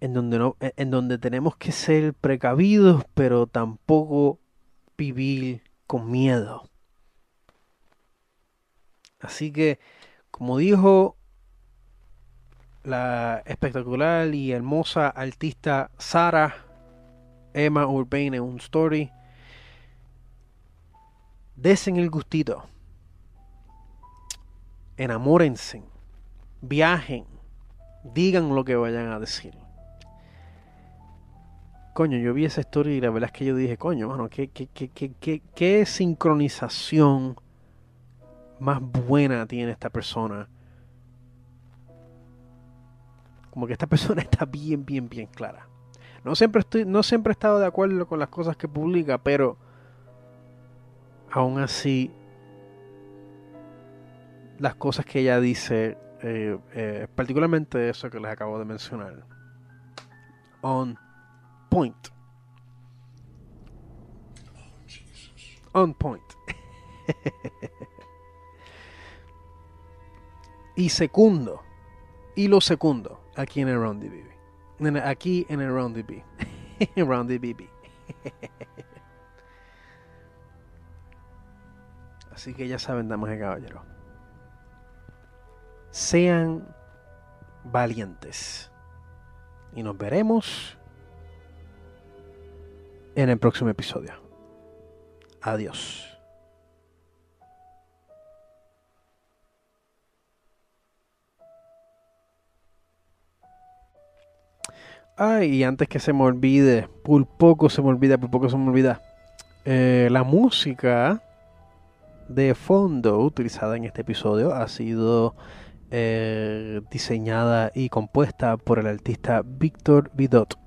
B: en donde no en donde tenemos que ser precavidos pero tampoco vivir con miedo. Así que como dijo la espectacular y hermosa artista Sara Emma Urbane en un story desen el gustito enamórense, viajen, digan lo que vayan a decir. Coño, yo vi esa historia y la verdad es que yo dije, coño, mano, qué, qué, qué, qué sincronización más buena tiene esta persona. Como que esta persona está bien, bien, bien clara. No siempre, estoy, no siempre he estado de acuerdo con las cosas que publica, pero aún así las cosas que ella dice, eh, eh, particularmente eso que les acabo de mencionar. On point. On point. y segundo, y lo segundo, aquí en el Round BB. Aquí en el Round BB. Round BB. Así que ya saben, damas y caballeros sean valientes. Y nos veremos en el próximo episodio. Adiós. Ay, y antes que se me olvide, por poco se me olvida, por poco se me olvida. Eh, la música de fondo utilizada en este episodio ha sido eh, diseñada y compuesta por el artista Víctor Vidot,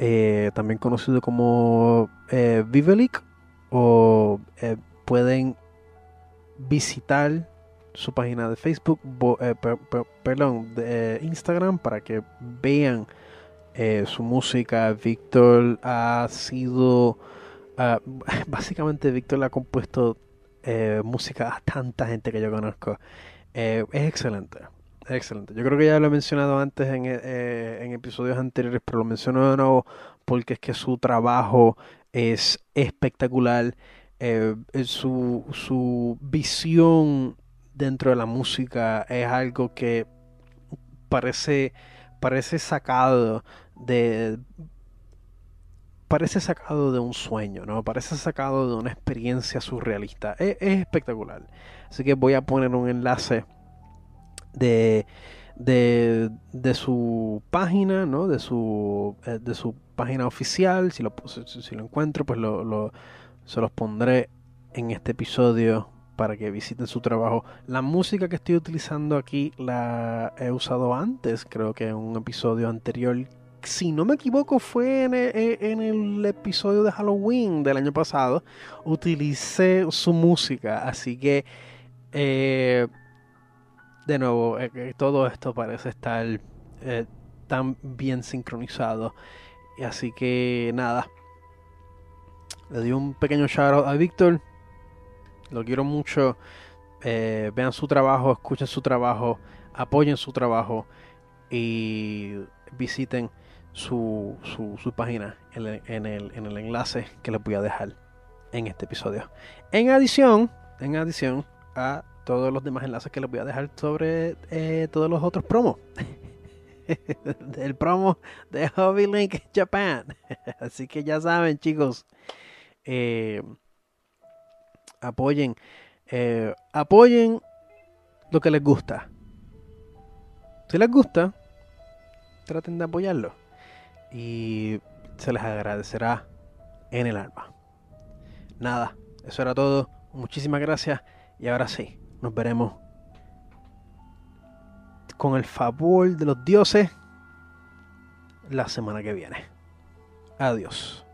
B: eh, también conocido como Vivelic, o pueden visitar su página de Facebook, perdón, de Instagram para que vean su música. Víctor ha sido, ah, básicamente Víctor ha compuesto música a tanta gente que yo conozco. Eh, es excelente. Es excelente. Yo creo que ya lo he mencionado antes en, eh, episodios anteriores, pero lo menciono de nuevo porque es que su trabajo es espectacular. Eh, su, su visión dentro de la música es algo que parece, parece sacado de parece sacado de un sueño, ¿no? Parece sacado de una experiencia surrealista. Es, espectacular. Así que voy a poner un enlace de, de, su página, ¿no? De su, eh, de su página oficial. Si lo, si, lo encuentro, pues lo, se los pondré en este episodio para que visiten su trabajo. La música que estoy utilizando aquí la he usado antes, creo que en un episodio anterior si no me equivoco, fue e, en el, episodio de Halloween del año pasado. Utilicé su música, así que eh, de nuevo, eh, todo esto parece estar eh, tan bien sincronizado. Así que nada, le doy un pequeño shout a Víctor. Lo quiero mucho. vean su trabajo, escuchen su trabajo, apoyen su trabajo y visiten su, su, página en el, en, el, enlace que les voy a dejar en este episodio. En adición, en adición a todos los demás enlaces que les voy a dejar sobre eh, todos los otros promos. del promo de Hobby Link Japan. Así que ya saben, chicos. Eh, apoyen. Eh, apoyen lo que les gusta. Si les gusta, traten de apoyarlo y se les agradecerá en el alma. Nada, eso era todo. Muchísimas gracias y ahora sí, nos veremos con el favor de los dioses la semana que viene. Adiós.